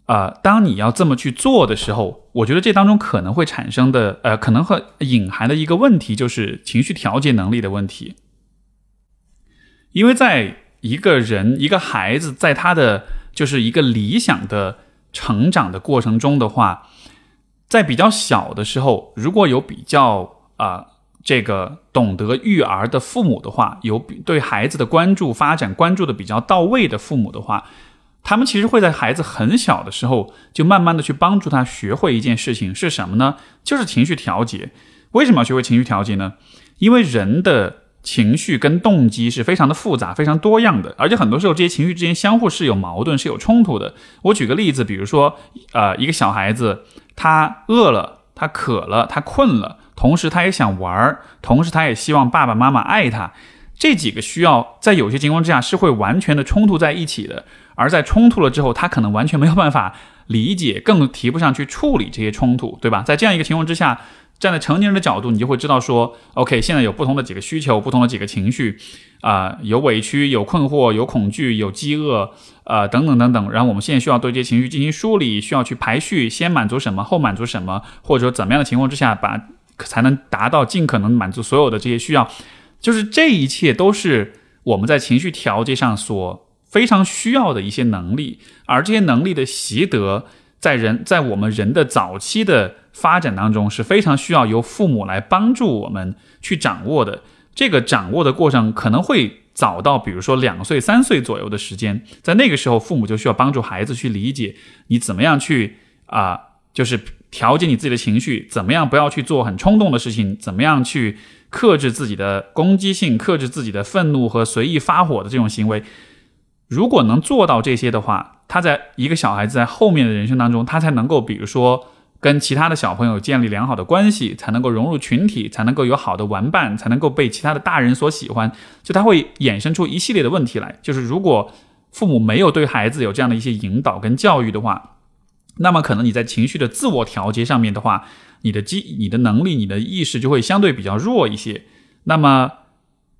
啊，当你要这么去做的时候，我觉得这当中可能会产生的，呃，可能会隐含的一个问题，就是情绪调节能力的问题。因为在一个人、一个孩子在他的就是一个理想的成长的过程中的话，在比较小的时候，如果有比较啊。这个懂得育儿的父母的话，有对孩子的关注发展关注的比较到位的父母的话，他们其实会在孩子很小的时候就慢慢的去帮助他学会一件事情是什么呢？就是情绪调节。为什么要学会情绪调节呢？因为人的情绪跟动机是非常的复杂、非常多样的，而且很多时候这些情绪之间相互是有矛盾、是有冲突的。我举个例子，比如说，呃，一个小孩子他饿了，他渴了，他困了。同时，他也想玩儿，同时他也希望爸爸妈妈爱他。这几个需要在有些情况之下是会完全的冲突在一起的。而在冲突了之后，他可能完全没有办法理解，更提不上去处理这些冲突，对吧？在这样一个情况之下，站在成年人的角度，你就会知道说，OK，现在有不同的几个需求，不同的几个情绪，啊，有委屈，有困惑，有恐惧，有饥饿，呃，等等等等。然后我们现在需要对这些情绪进行梳理，需要去排序，先满足什么，后满足什么，或者说怎么样的情况之下把。才能达到尽可能满足所有的这些需要，就是这一切都是我们在情绪调节上所非常需要的一些能力，而这些能力的习得，在人在我们人的早期的发展当中是非常需要由父母来帮助我们去掌握的。这个掌握的过程可能会早到，比如说两岁、三岁左右的时间，在那个时候，父母就需要帮助孩子去理解你怎么样去啊，就是。调节你自己的情绪，怎么样不要去做很冲动的事情？怎么样去克制自己的攻击性，克制自己的愤怒和随意发火的这种行为？如果能做到这些的话，他在一个小孩子在后面的人生当中，他才能够，比如说跟其他的小朋友建立良好的关系，才能够融入群体，才能够有好的玩伴，才能够被其他的大人所喜欢。就他会衍生出一系列的问题来。就是如果父母没有对孩子有这样的一些引导跟教育的话。那么可能你在情绪的自我调节上面的话，你的机、你的能力、你的意识就会相对比较弱一些。那么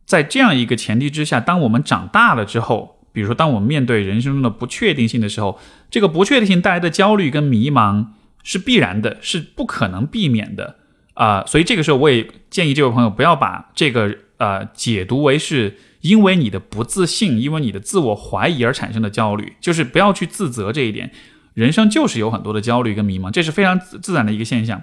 在这样一个前提之下，当我们长大了之后，比如说当我们面对人生中的不确定性的时候，这个不确定性带来的焦虑跟迷茫是必然的，是不可能避免的啊。所以这个时候我也建议这位朋友不要把这个呃解读为是因为你的不自信、因为你的自我怀疑而产生的焦虑，就是不要去自责这一点。人生就是有很多的焦虑跟迷茫，这是非常自然的一个现象。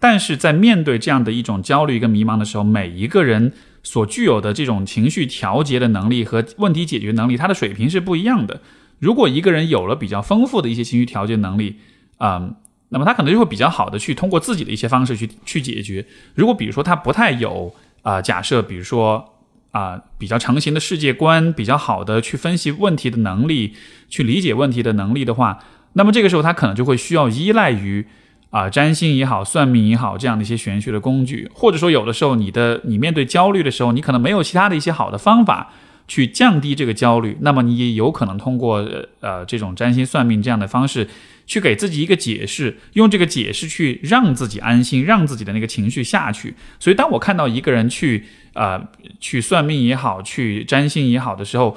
但是在面对这样的一种焦虑跟迷茫的时候，每一个人所具有的这种情绪调节的能力和问题解决能力，他的水平是不一样的。如果一个人有了比较丰富的一些情绪调节能力，啊，那么他可能就会比较好的去通过自己的一些方式去去解决。如果比如说他不太有啊，假设比如说啊比较成型的世界观，比较好的去分析问题的能力，去理解问题的能力的话。那么这个时候，他可能就会需要依赖于啊，占星也好，算命也好，这样的一些玄学的工具，或者说有的时候你的你面对焦虑的时候，你可能没有其他的一些好的方法去降低这个焦虑，那么你也有可能通过呃这种占星算命这样的方式去给自己一个解释，用这个解释去让自己安心，让自己的那个情绪下去。所以当我看到一个人去呃去算命也好，去占星也好的时候，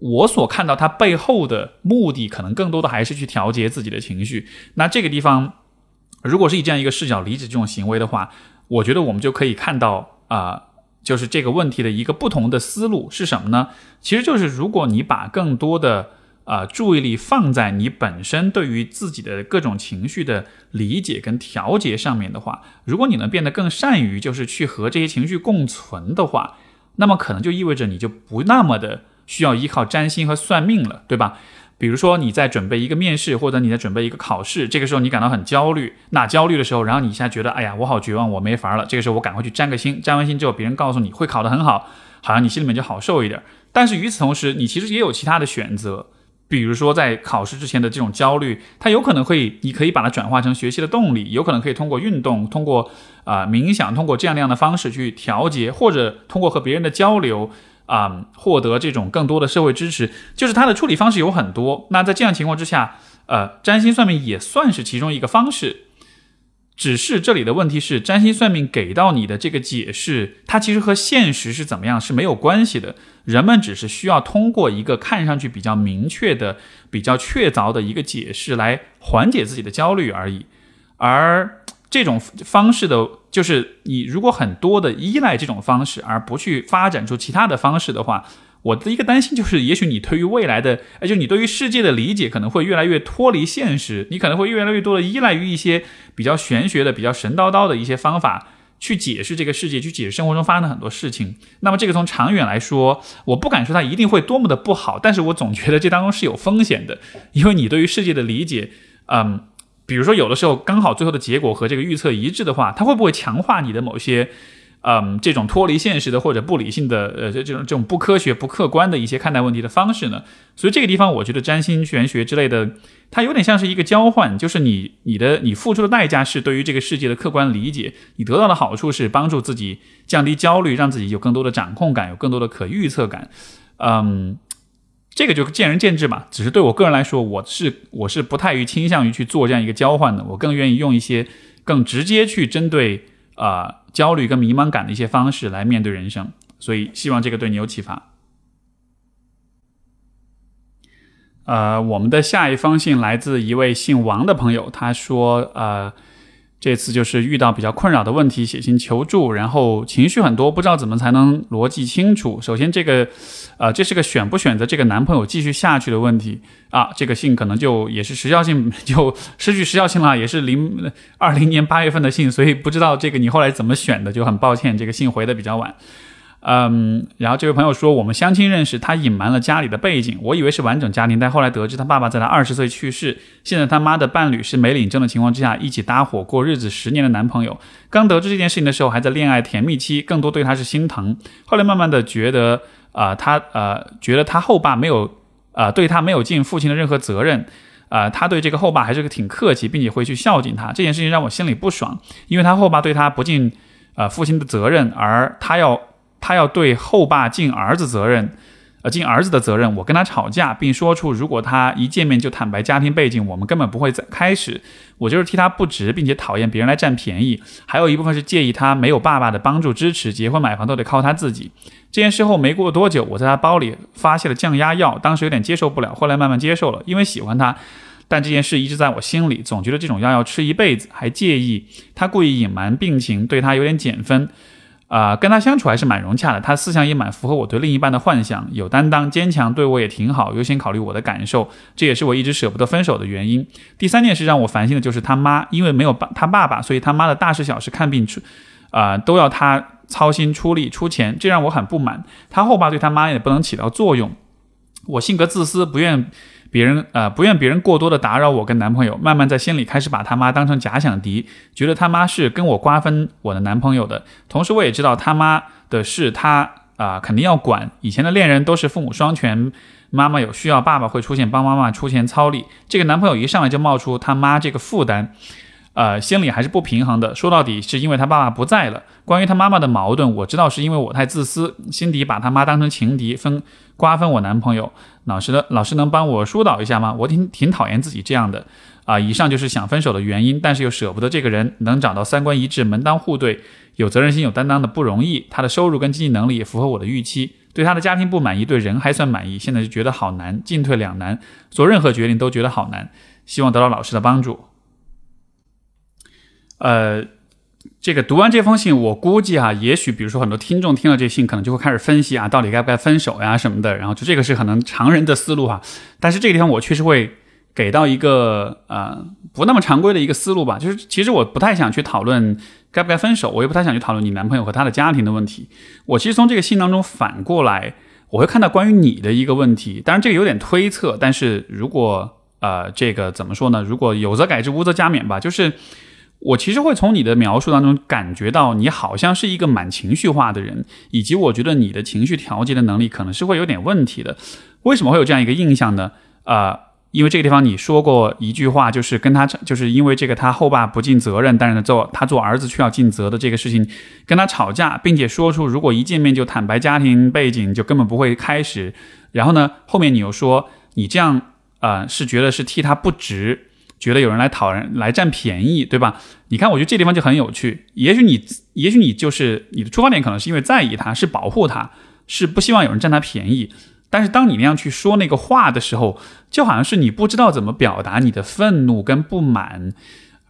我所看到他背后的目的，可能更多的还是去调节自己的情绪。那这个地方。如果是以这样一个视角理解这种行为的话，我觉得我们就可以看到啊，就是这个问题的一个不同的思路是什么呢？其实就是如果你把更多的啊注意力放在你本身对于自己的各种情绪的理解跟调节上面的话，如果你能变得更善于就是去和这些情绪共存的话，那么可能就意味着你就不那么的需要依靠占星和算命了，对吧？比如说你在准备一个面试，或者你在准备一个考试，这个时候你感到很焦虑。那焦虑的时候，然后你一下觉得，哎呀，我好绝望，我没法了。这个时候我赶快去占个星，占完星之后，别人告诉你会考得很好，好像你心里面就好受一点。但是与此同时，你其实也有其他的选择，比如说在考试之前的这种焦虑，它有可能会，你可以把它转化成学习的动力，有可能可以通过运动，通过啊冥想，通过这样那样的方式去调节，或者通过和别人的交流。啊，获得这种更多的社会支持，就是它的处理方式有很多。那在这样情况之下，呃，占星算命也算是其中一个方式。只是这里的问题是，占星算命给到你的这个解释，它其实和现实是怎么样是没有关系的。人们只是需要通过一个看上去比较明确的、比较确凿的一个解释来缓解自己的焦虑而已。而这种方式的，就是你如果很多的依赖这种方式，而不去发展出其他的方式的话，我的一个担心就是，也许你对于未来的，哎，就你对于世界的理解可能会越来越脱离现实，你可能会越来越多的依赖于一些比较玄学的、比较神叨叨的一些方法去解释这个世界，去解释生活中发生的很多事情。那么这个从长远来说，我不敢说它一定会多么的不好，但是我总觉得这当中是有风险的，因为你对于世界的理解，嗯。比如说，有的时候刚好最后的结果和这个预测一致的话，它会不会强化你的某些，嗯，这种脱离现实的或者不理性的，呃，这种这种不科学、不客观的一些看待问题的方式呢？所以这个地方，我觉得占星玄学之类的，它有点像是一个交换，就是你你的你付出的代价是对于这个世界的客观理解，你得到的好处是帮助自己降低焦虑，让自己有更多的掌控感，有更多的可预测感，嗯。这个就见仁见智吧，只是对我个人来说，我是我是不太于倾向于去做这样一个交换的，我更愿意用一些更直接去针对啊焦虑跟迷茫感的一些方式来面对人生，所以希望这个对你有启发。呃，我们的下一封信来自一位姓王的朋友，他说呃。这次就是遇到比较困扰的问题，写信求助，然后情绪很多，不知道怎么才能逻辑清楚。首先，这个，呃，这是个选不选择这个男朋友继续下去的问题啊。这个信可能就也是时效性就失去时效性了，也是零 二零年八月份的信，所以不知道这个你后来怎么选的，就很抱歉，这个信回的比较晚。嗯，然后这位朋友说，我们相亲认识，他隐瞒了家里的背景，我以为是完整家庭，但后来得知他爸爸在他二十岁去世，现在他妈的伴侣是没领证的情况之下一起搭伙过日子十年的男朋友。刚得知这件事情的时候还在恋爱甜蜜期，更多对他是心疼。后来慢慢的觉得，啊，他呃觉得他后爸没有，呃对他没有尽父亲的任何责任，呃，他对这个后爸还是个挺客气，并且会去孝敬他。这件事情让我心里不爽，因为他后爸对他不尽，呃父亲的责任，而他要。他要对后爸尽儿子责任，呃，尽儿子的责任。我跟他吵架，并说出如果他一见面就坦白家庭背景，我们根本不会再开始。我就是替他不值，并且讨厌别人来占便宜。还有一部分是介意他没有爸爸的帮助支持，结婚买房都得靠他自己。这件事后没过多久，我在他包里发现了降压药，当时有点接受不了，后来慢慢接受了，因为喜欢他。但这件事一直在我心里，总觉得这种药要吃一辈子，还介意他故意隐瞒病情，对他有点减分。啊，跟他相处还是蛮融洽的。他思想也蛮符合我对另一半的幻想，有担当、坚强，对我也挺好，优先考虑我的感受。这也是我一直舍不得分手的原因。第三件事让我烦心的就是他妈，因为没有爸他爸爸，所以他妈的大事小事看病出，啊，都要他操心出力出钱，这让我很不满。他后爸对他妈也不能起到作用。我性格自私，不愿。别人呃不愿别人过多的打扰我跟男朋友，慢慢在心里开始把他妈当成假想敌，觉得他妈是跟我瓜分我的男朋友的。同时我也知道他妈的事他啊肯定要管。以前的恋人都是父母双全，妈妈有需要爸爸会出现帮妈妈出钱操力。这个男朋友一上来就冒出他妈这个负担，呃，心里还是不平衡的。说到底，是因为他爸爸不在了。关于他妈妈的矛盾，我知道是因为我太自私，心底把他妈当成情敌，分瓜分我男朋友。老师的老师能帮我疏导一下吗？我挺挺讨厌自己这样的啊。以上就是想分手的原因，但是又舍不得这个人，能找到三观一致、门当户对、有责任心、有担当的不容易。他的收入跟经济能力也符合我的预期，对他的家庭不满意，对人还算满意。现在就觉得好难，进退两难，做任何决定都觉得好难。希望得到老师的帮助。呃，这个读完这封信，我估计啊，也许比如说很多听众听了这信，可能就会开始分析啊，到底该不该分手呀什么的。然后就这个是可能常人的思路哈。但是这个地方我确实会给到一个呃不那么常规的一个思路吧。就是其实我不太想去讨论该不该分手，我也不太想去讨论你男朋友和他的家庭的问题。我其实从这个信当中反过来，我会看到关于你的一个问题。当然这个有点推测，但是如果呃这个怎么说呢？如果有则改之，无则加勉吧。就是。我其实会从你的描述当中感觉到，你好像是一个蛮情绪化的人，以及我觉得你的情绪调节的能力可能是会有点问题的。为什么会有这样一个印象呢？啊，因为这个地方你说过一句话，就是跟他，就是因为这个他后爸不尽责任，但是呢做他做儿子却要尽责的这个事情，跟他吵架，并且说出如果一见面就坦白家庭背景，就根本不会开始。然后呢，后面你又说你这样啊是觉得是替他不值。觉得有人来讨人来占便宜，对吧？你看，我觉得这地方就很有趣。也许你，也许你就是你的出发点可能是因为在意他，是保护他，是不希望有人占他便宜。但是当你那样去说那个话的时候，就好像是你不知道怎么表达你的愤怒跟不满，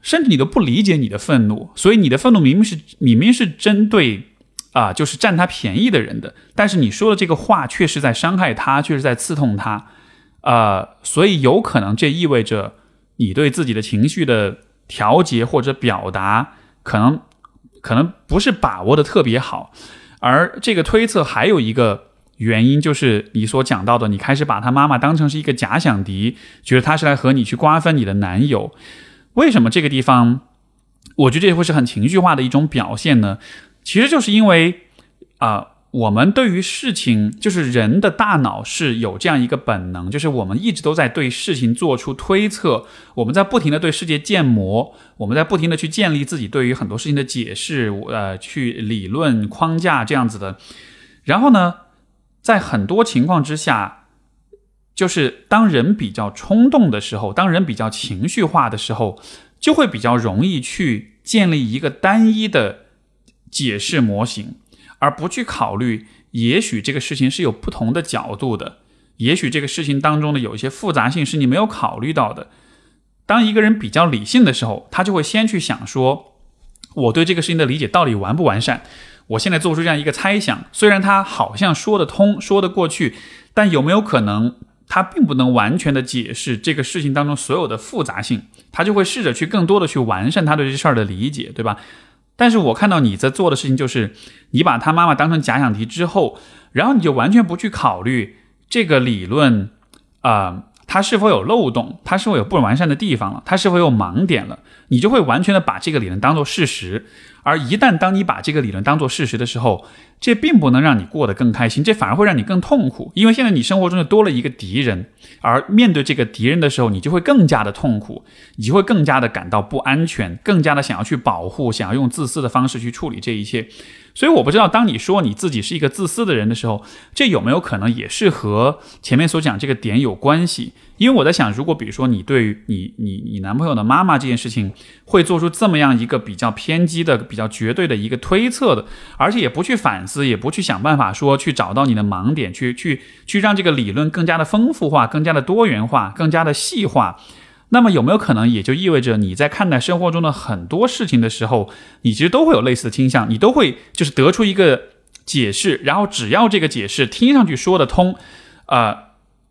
甚至你都不理解你的愤怒。所以你的愤怒明明是明明是针对啊，就是占他便宜的人的，但是你说的这个话却是在伤害他，却是在刺痛他。啊，所以有可能这意味着。你对自己的情绪的调节或者表达，可能可能不是把握的特别好，而这个推测还有一个原因，就是你所讲到的，你开始把他妈妈当成是一个假想敌，觉得他是来和你去瓜分你的男友。为什么这个地方，我觉得这会是很情绪化的一种表现呢？其实就是因为啊。我们对于事情，就是人的大脑是有这样一个本能，就是我们一直都在对事情做出推测，我们在不停的对世界建模，我们在不停的去建立自己对于很多事情的解释，呃，去理论框架这样子的。然后呢，在很多情况之下，就是当人比较冲动的时候，当人比较情绪化的时候，就会比较容易去建立一个单一的解释模型。而不去考虑，也许这个事情是有不同的角度的，也许这个事情当中的有一些复杂性是你没有考虑到的。当一个人比较理性的时候，他就会先去想说，我对这个事情的理解到底完不完善？我现在做出这样一个猜想，虽然他好像说得通、说得过去，但有没有可能他并不能完全的解释这个事情当中所有的复杂性？他就会试着去更多的去完善他对这事儿的理解，对吧？但是我看到你在做的事情就是，你把他妈妈当成假想敌之后，然后你就完全不去考虑这个理论，啊，它是否有漏洞，它是否有不完善的地方了，它是否有盲点了，你就会完全的把这个理论当做事实。而一旦当你把这个理论当做事实的时候，这并不能让你过得更开心，这反而会让你更痛苦。因为现在你生活中就多了一个敌人，而面对这个敌人的时候，你就会更加的痛苦，你就会更加的感到不安全，更加的想要去保护，想要用自私的方式去处理这一切。所以我不知道，当你说你自己是一个自私的人的时候，这有没有可能也是和前面所讲这个点有关系？因为我在想，如果比如说你对于你你你男朋友的妈妈这件事情，会做出这么样一个比较偏激的、比较绝对的一个推测的，而且也不去反思，也不去想办法说去找到你的盲点，去去去让这个理论更加的丰富化、更加的多元化、更加的细化。那么有没有可能，也就意味着你在看待生活中的很多事情的时候，你其实都会有类似的倾向，你都会就是得出一个解释，然后只要这个解释听上去说得通，呃，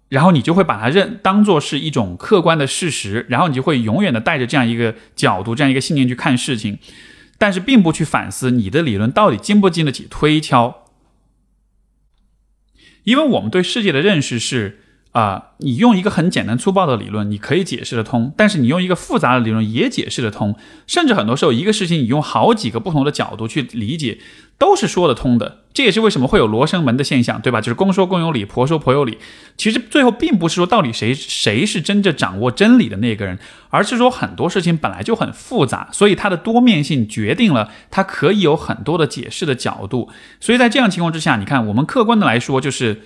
然后你就会把它认当做是一种客观的事实，然后你就会永远的带着这样一个角度、这样一个信念去看事情，但是并不去反思你的理论到底经不经得起推敲，因为我们对世界的认识是。啊，你用一个很简单粗暴的理论，你可以解释得通；但是你用一个复杂的理论也解释得通，甚至很多时候一个事情你用好几个不同的角度去理解，都是说得通的。这也是为什么会有罗生门的现象，对吧？就是公说公有理，婆说婆有理。其实最后并不是说到底谁谁是真正掌握真理的那个人，而是说很多事情本来就很复杂，所以它的多面性决定了它可以有很多的解释的角度。所以在这样情况之下，你看我们客观的来说，就是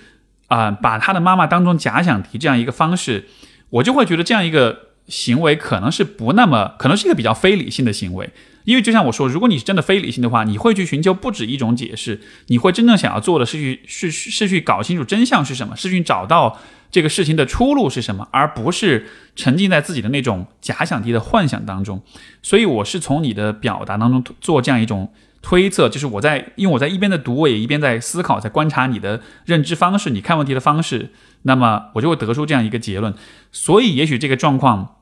啊，把他的妈妈当中假想敌这样一个方式，我就会觉得这样一个行为可能是不那么，可能是一个比较非理性的行为。因为就像我说，如果你是真的非理性的话，你会去寻求不止一种解释，你会真正想要做的是去是是去搞清楚真相是什么，是去找到这个事情的出路是什么，而不是沉浸在自己的那种假想敌的幻想当中。所以我是从你的表达当中做这样一种推测，就是我在因为我在一边的读，我也一边在思考，在观察你的认知方式，你看问题的方式，那么我就会得出这样一个结论。所以也许这个状况，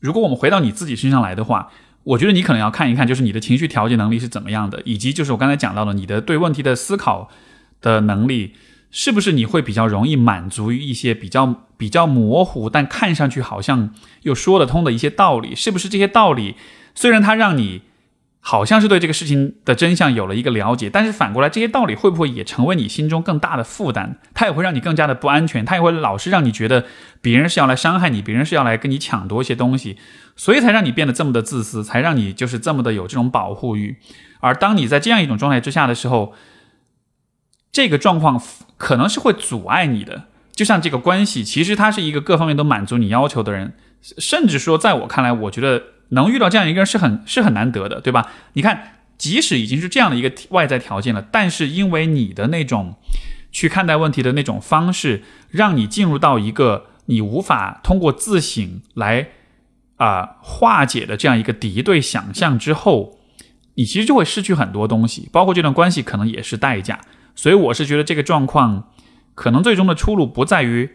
如果我们回到你自己身上来的话。我觉得你可能要看一看，就是你的情绪调节能力是怎么样的，以及就是我刚才讲到的，你的对问题的思考的能力，是不是你会比较容易满足于一些比较比较模糊，但看上去好像又说得通的一些道理？是不是这些道理虽然它让你。好像是对这个事情的真相有了一个了解，但是反过来，这些道理会不会也成为你心中更大的负担？它也会让你更加的不安全，它也会老是让你觉得别人是要来伤害你，别人是要来跟你抢夺一些东西，所以才让你变得这么的自私，才让你就是这么的有这种保护欲。而当你在这样一种状态之下的时候，这个状况可能是会阻碍你的。就像这个关系，其实他是一个各方面都满足你要求的人，甚至说，在我看来，我觉得。能遇到这样一个人是很是很难得的，对吧？你看，即使已经是这样的一个外在条件了，但是因为你的那种去看待问题的那种方式，让你进入到一个你无法通过自省来啊化解的这样一个敌对想象之后，你其实就会失去很多东西，包括这段关系可能也是代价。所以我是觉得这个状况可能最终的出路不在于。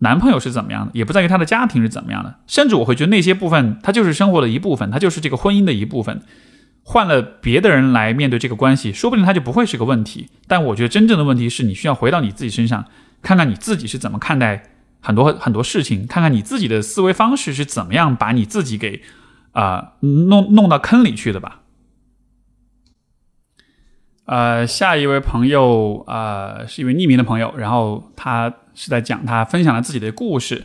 男朋友是怎么样的，也不在于他的家庭是怎么样的，甚至我会觉得那些部分，他就是生活的一部分，他就是这个婚姻的一部分。换了别的人来面对这个关系，说不定他就不会是个问题。但我觉得真正的问题是你需要回到你自己身上，看看你自己是怎么看待很多很多事情，看看你自己的思维方式是怎么样把你自己给啊弄弄到坑里去的吧。呃，下一位朋友啊，是一位匿名的朋友，然后他是在讲他分享了自己的故事。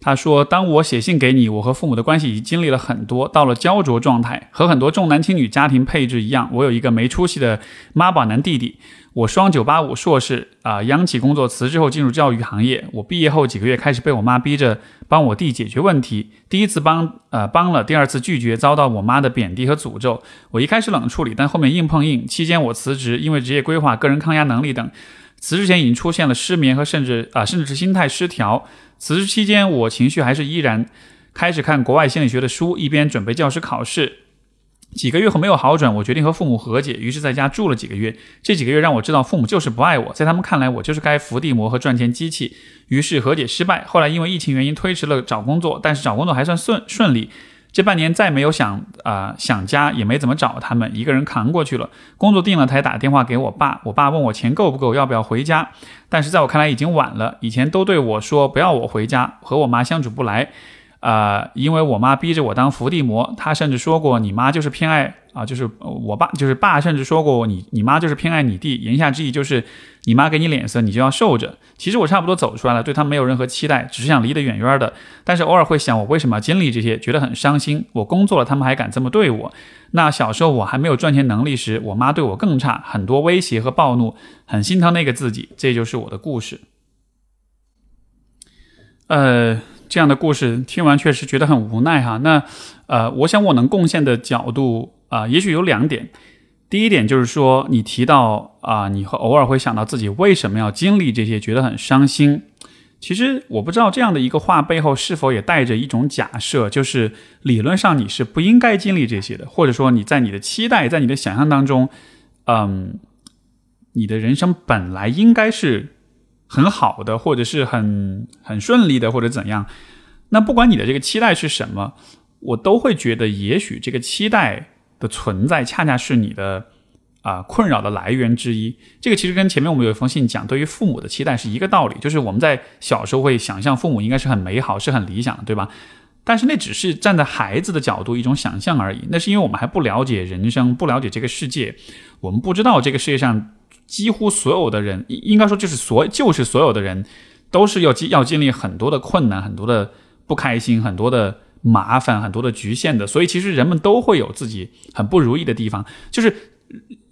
他说：“当我写信给你，我和父母的关系已经经历了很多，到了焦灼状态，和很多重男轻女家庭配置一样。我有一个没出息的妈宝男弟弟。我双九八五硕士啊，央企工作辞职后进入教育行业。我毕业后几个月开始被我妈逼着帮我弟解决问题。第一次帮呃帮了，第二次拒绝，遭到我妈的贬低和诅咒。我一开始冷处理，但后面硬碰硬。期间我辞职，因为职业规划、个人抗压能力等，辞职前已经出现了失眠和甚至啊甚至是心态失调。辞职期间我情绪还是依然，开始看国外心理学的书，一边准备教师考试。几个月后没有好转，我决定和父母和解，于是在家住了几个月。这几个月让我知道父母就是不爱我，在他们看来我就是该伏地魔和赚钱机器。于是和解失败。后来因为疫情原因推迟了找工作，但是找工作还算顺顺利。这半年再没有想啊想家，也没怎么找他们，一个人扛过去了。工作定了才打电话给我爸，我爸问我钱够不够，要不要回家。但是在我看来已经晚了。以前都对我说不要我回家，和我妈相处不来。啊，因为我妈逼着我当伏地魔，她甚至说过你妈就是偏爱啊，就是我爸就是爸，甚至说过你你妈就是偏爱你弟，言下之意就是你妈给你脸色，你就要受着。其实我差不多走出来了，对他没有任何期待，只是想离得远远的。但是偶尔会想，我为什么要经历这些，觉得很伤心。我工作了，他们还敢这么对我。那小时候我还没有赚钱能力时，我妈对我更差，很多威胁和暴怒，很心疼那个自己。这就是我的故事。呃。这样的故事听完确实觉得很无奈哈。那，呃，我想我能贡献的角度啊，也许有两点。第一点就是说，你提到啊，你会偶尔会想到自己为什么要经历这些，觉得很伤心。其实我不知道这样的一个话背后是否也带着一种假设，就是理论上你是不应该经历这些的，或者说你在你的期待，在你的想象当中，嗯，你的人生本来应该是。很好的，或者是很很顺利的，或者怎样，那不管你的这个期待是什么，我都会觉得，也许这个期待的存在，恰恰是你的啊困扰的来源之一。这个其实跟前面我们有一封信讲，对于父母的期待是一个道理，就是我们在小时候会想象父母应该是很美好，是很理想的，对吧？但是那只是站在孩子的角度一种想象而已，那是因为我们还不了解人生，不了解这个世界，我们不知道这个世界上。几乎所有的人，应该说就是所就是所有的人，都是要经要经历很多的困难、很多的不开心、很多的麻烦、很多的局限的。所以其实人们都会有自己很不如意的地方。就是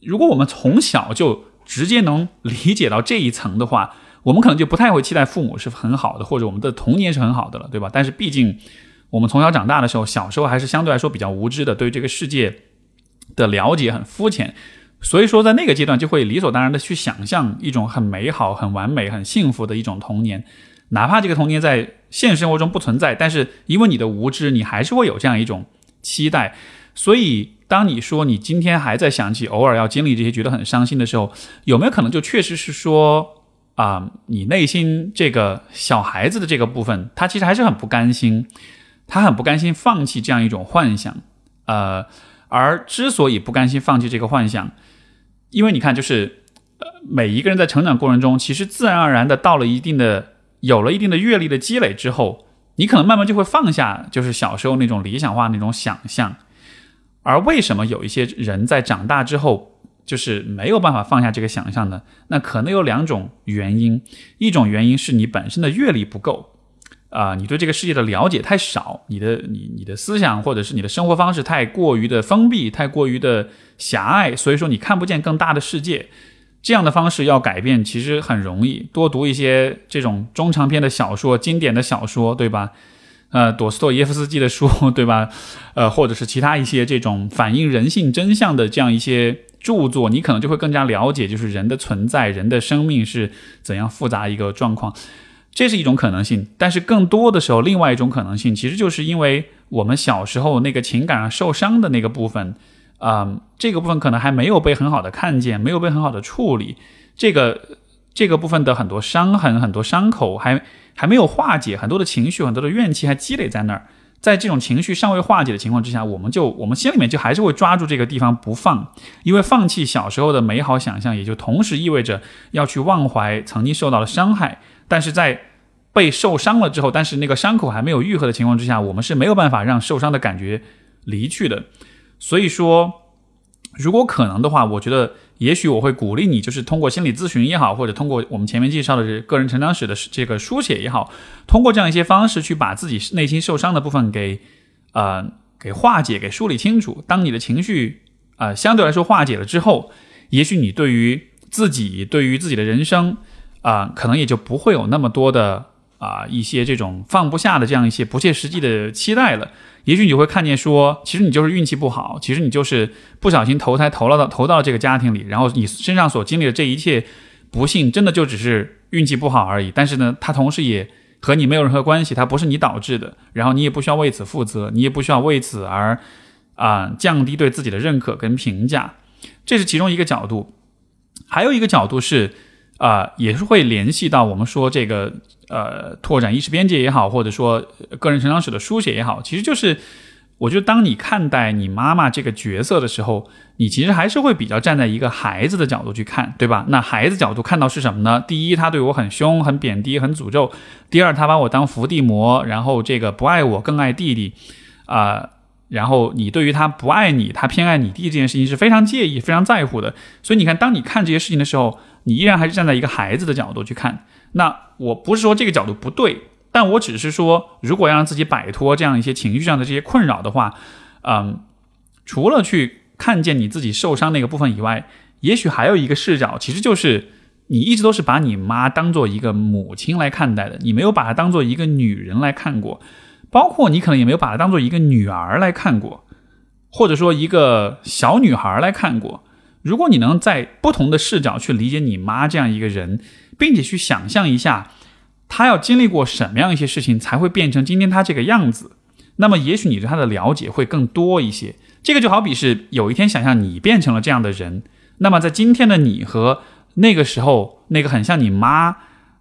如果我们从小就直接能理解到这一层的话，我们可能就不太会期待父母是很好的，或者我们的童年是很好的了，对吧？但是毕竟我们从小长大的时候，小时候还是相对来说比较无知的，对这个世界。的了解很肤浅，所以说在那个阶段就会理所当然的去想象一种很美好、很完美、很幸福的一种童年，哪怕这个童年在现实生活中不存在，但是因为你的无知，你还是会有这样一种期待。所以当你说你今天还在想起偶尔要经历这些觉得很伤心的时候，有没有可能就确实是说啊，你内心这个小孩子的这个部分，他其实还是很不甘心，他很不甘心放弃这样一种幻想，呃。而之所以不甘心放弃这个幻想，因为你看，就是呃，每一个人在成长过程中，其实自然而然的到了一定的、有了一定的阅历的积累之后，你可能慢慢就会放下，就是小时候那种理想化那种想象。而为什么有一些人在长大之后，就是没有办法放下这个想象呢？那可能有两种原因，一种原因是你本身的阅历不够。啊，你对这个世界的了解太少，你的你你的思想或者是你的生活方式太过于的封闭，太过于的狭隘，所以说你看不见更大的世界。这样的方式要改变其实很容易，多读一些这种中长篇的小说、经典的小说，对吧？呃，朵斯托耶夫斯基的书，对吧？呃，或者是其他一些这种反映人性真相的这样一些著作，你可能就会更加了解，就是人的存在、人的生命是怎样复杂一个状况。这是一种可能性，但是更多的时候，另外一种可能性，其实就是因为我们小时候那个情感上受伤的那个部分，啊，这个部分可能还没有被很好的看见，没有被很好的处理，这个这个部分的很多伤痕、很多伤口还还没有化解，很多的情绪、很多的怨气还积累在那儿，在这种情绪尚未化解的情况之下，我们就我们心里面就还是会抓住这个地方不放，因为放弃小时候的美好想象，也就同时意味着要去忘怀曾经受到的伤害。但是在被受伤了之后，但是那个伤口还没有愈合的情况之下，我们是没有办法让受伤的感觉离去的。所以说，如果可能的话，我觉得也许我会鼓励你，就是通过心理咨询也好，或者通过我们前面介绍的个人成长史的这个书写也好，通过这样一些方式去把自己内心受伤的部分给呃给化解、给梳理清楚。当你的情绪啊相对来说化解了之后，也许你对于自己、对于自己的人生。啊，可能也就不会有那么多的啊一些这种放不下的这样一些不切实际的期待了。也许你会看见说，其实你就是运气不好，其实你就是不小心投胎投了到投到这个家庭里，然后你身上所经历的这一切不幸，真的就只是运气不好而已。但是呢，它同时也和你没有任何关系，它不是你导致的，然后你也不需要为此负责，你也不需要为此而啊降低对自己的认可跟评价。这是其中一个角度，还有一个角度是。啊，也是会联系到我们说这个呃，拓展意识边界也好，或者说个人成长史的书写也好，其实就是我觉得当你看待你妈妈这个角色的时候，你其实还是会比较站在一个孩子的角度去看，对吧？那孩子角度看到是什么呢？第一，他对我很凶、很贬低、很诅咒；第二，他把我当伏地魔，然后这个不爱我，更爱弟弟啊。然后你对于他不爱你，他偏爱你弟这件事情是非常介意、非常在乎的。所以你看，当你看这些事情的时候，你依然还是站在一个孩子的角度去看。那我不是说这个角度不对，但我只是说，如果要让自己摆脱这样一些情绪上的这些困扰的话，嗯，除了去看见你自己受伤那个部分以外，也许还有一个视角，其实就是你一直都是把你妈当做一个母亲来看待的，你没有把她当做一个女人来看过。包括你可能也没有把她当做一个女儿来看过，或者说一个小女孩来看过。如果你能在不同的视角去理解你妈这样一个人，并且去想象一下她要经历过什么样一些事情才会变成今天她这个样子，那么也许你对她的了解会更多一些。这个就好比是有一天想象你变成了这样的人，那么在今天的你和那个时候那个很像你妈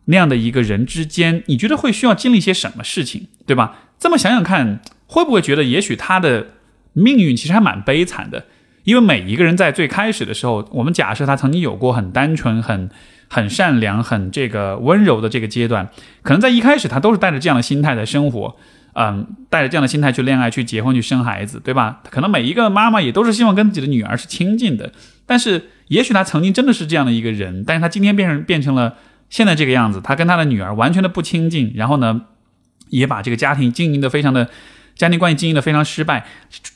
那样的一个人之间，你觉得会需要经历些什么事情，对吧？这么想想看，会不会觉得也许他的命运其实还蛮悲惨的？因为每一个人在最开始的时候，我们假设他曾经有过很单纯、很很善良、很这个温柔的这个阶段，可能在一开始他都是带着这样的心态在生活，嗯，带着这样的心态去恋爱、去结婚、去生孩子，对吧？可能每一个妈妈也都是希望跟自己的女儿是亲近的，但是也许他曾经真的是这样的一个人，但是他今天变成变成了现在这个样子，他跟他的女儿完全的不亲近，然后呢，也把这个家庭经营的非常的。家庭关系经营的非常失败，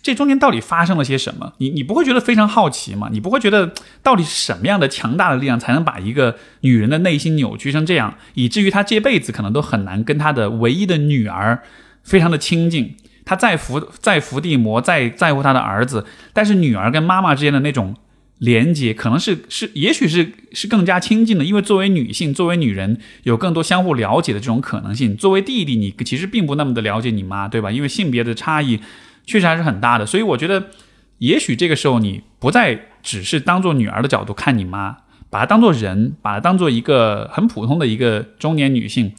这中间到底发生了些什么？你你不会觉得非常好奇吗？你不会觉得到底是什么样的强大的力量才能把一个女人的内心扭曲成这样，以至于她这辈子可能都很难跟她的唯一的女儿非常的亲近？她再伏再伏地魔，再在乎她的儿子，但是女儿跟妈妈之间的那种。连接可能是是，也许是是更加亲近的，因为作为女性，作为女人，有更多相互了解的这种可能性。作为弟弟，你其实并不那么的了解你妈，对吧？因为性别的差异确实还是很大的。所以我觉得，也许这个时候你不再只是当做女儿的角度看你妈，把她当做人，把她当做一个很普通的一个中年女性，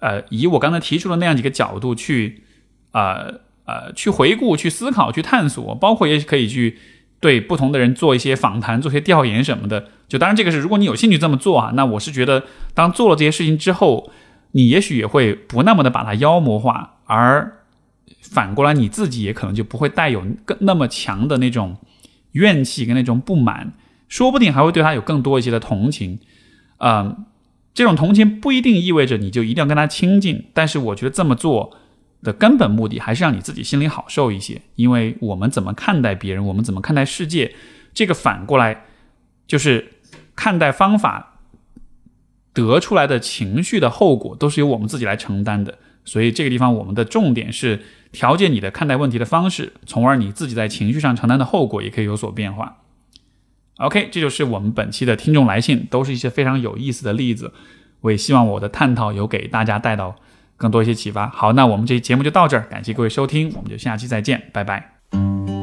呃，以我刚才提出的那样几个角度去，呃呃，去回顾、去思考、去探索，包括也可以去。对不同的人做一些访谈，做些调研什么的，就当然这个是如果你有兴趣这么做啊，那我是觉得当做了这些事情之后，你也许也会不那么的把它妖魔化，而反过来你自己也可能就不会带有更那么强的那种怨气跟那种不满，说不定还会对他有更多一些的同情，嗯，这种同情不一定意味着你就一定要跟他亲近，但是我觉得这么做。的根本目的还是让你自己心里好受一些，因为我们怎么看待别人，我们怎么看待世界，这个反过来就是看待方法得出来的情绪的后果都是由我们自己来承担的。所以这个地方我们的重点是调节你的看待问题的方式，从而你自己在情绪上承担的后果也可以有所变化。OK，这就是我们本期的听众来信，都是一些非常有意思的例子。我也希望我的探讨有给大家带到。更多一些启发。好那我们这期节目就到这儿感谢各位收听我们就下期再见拜拜。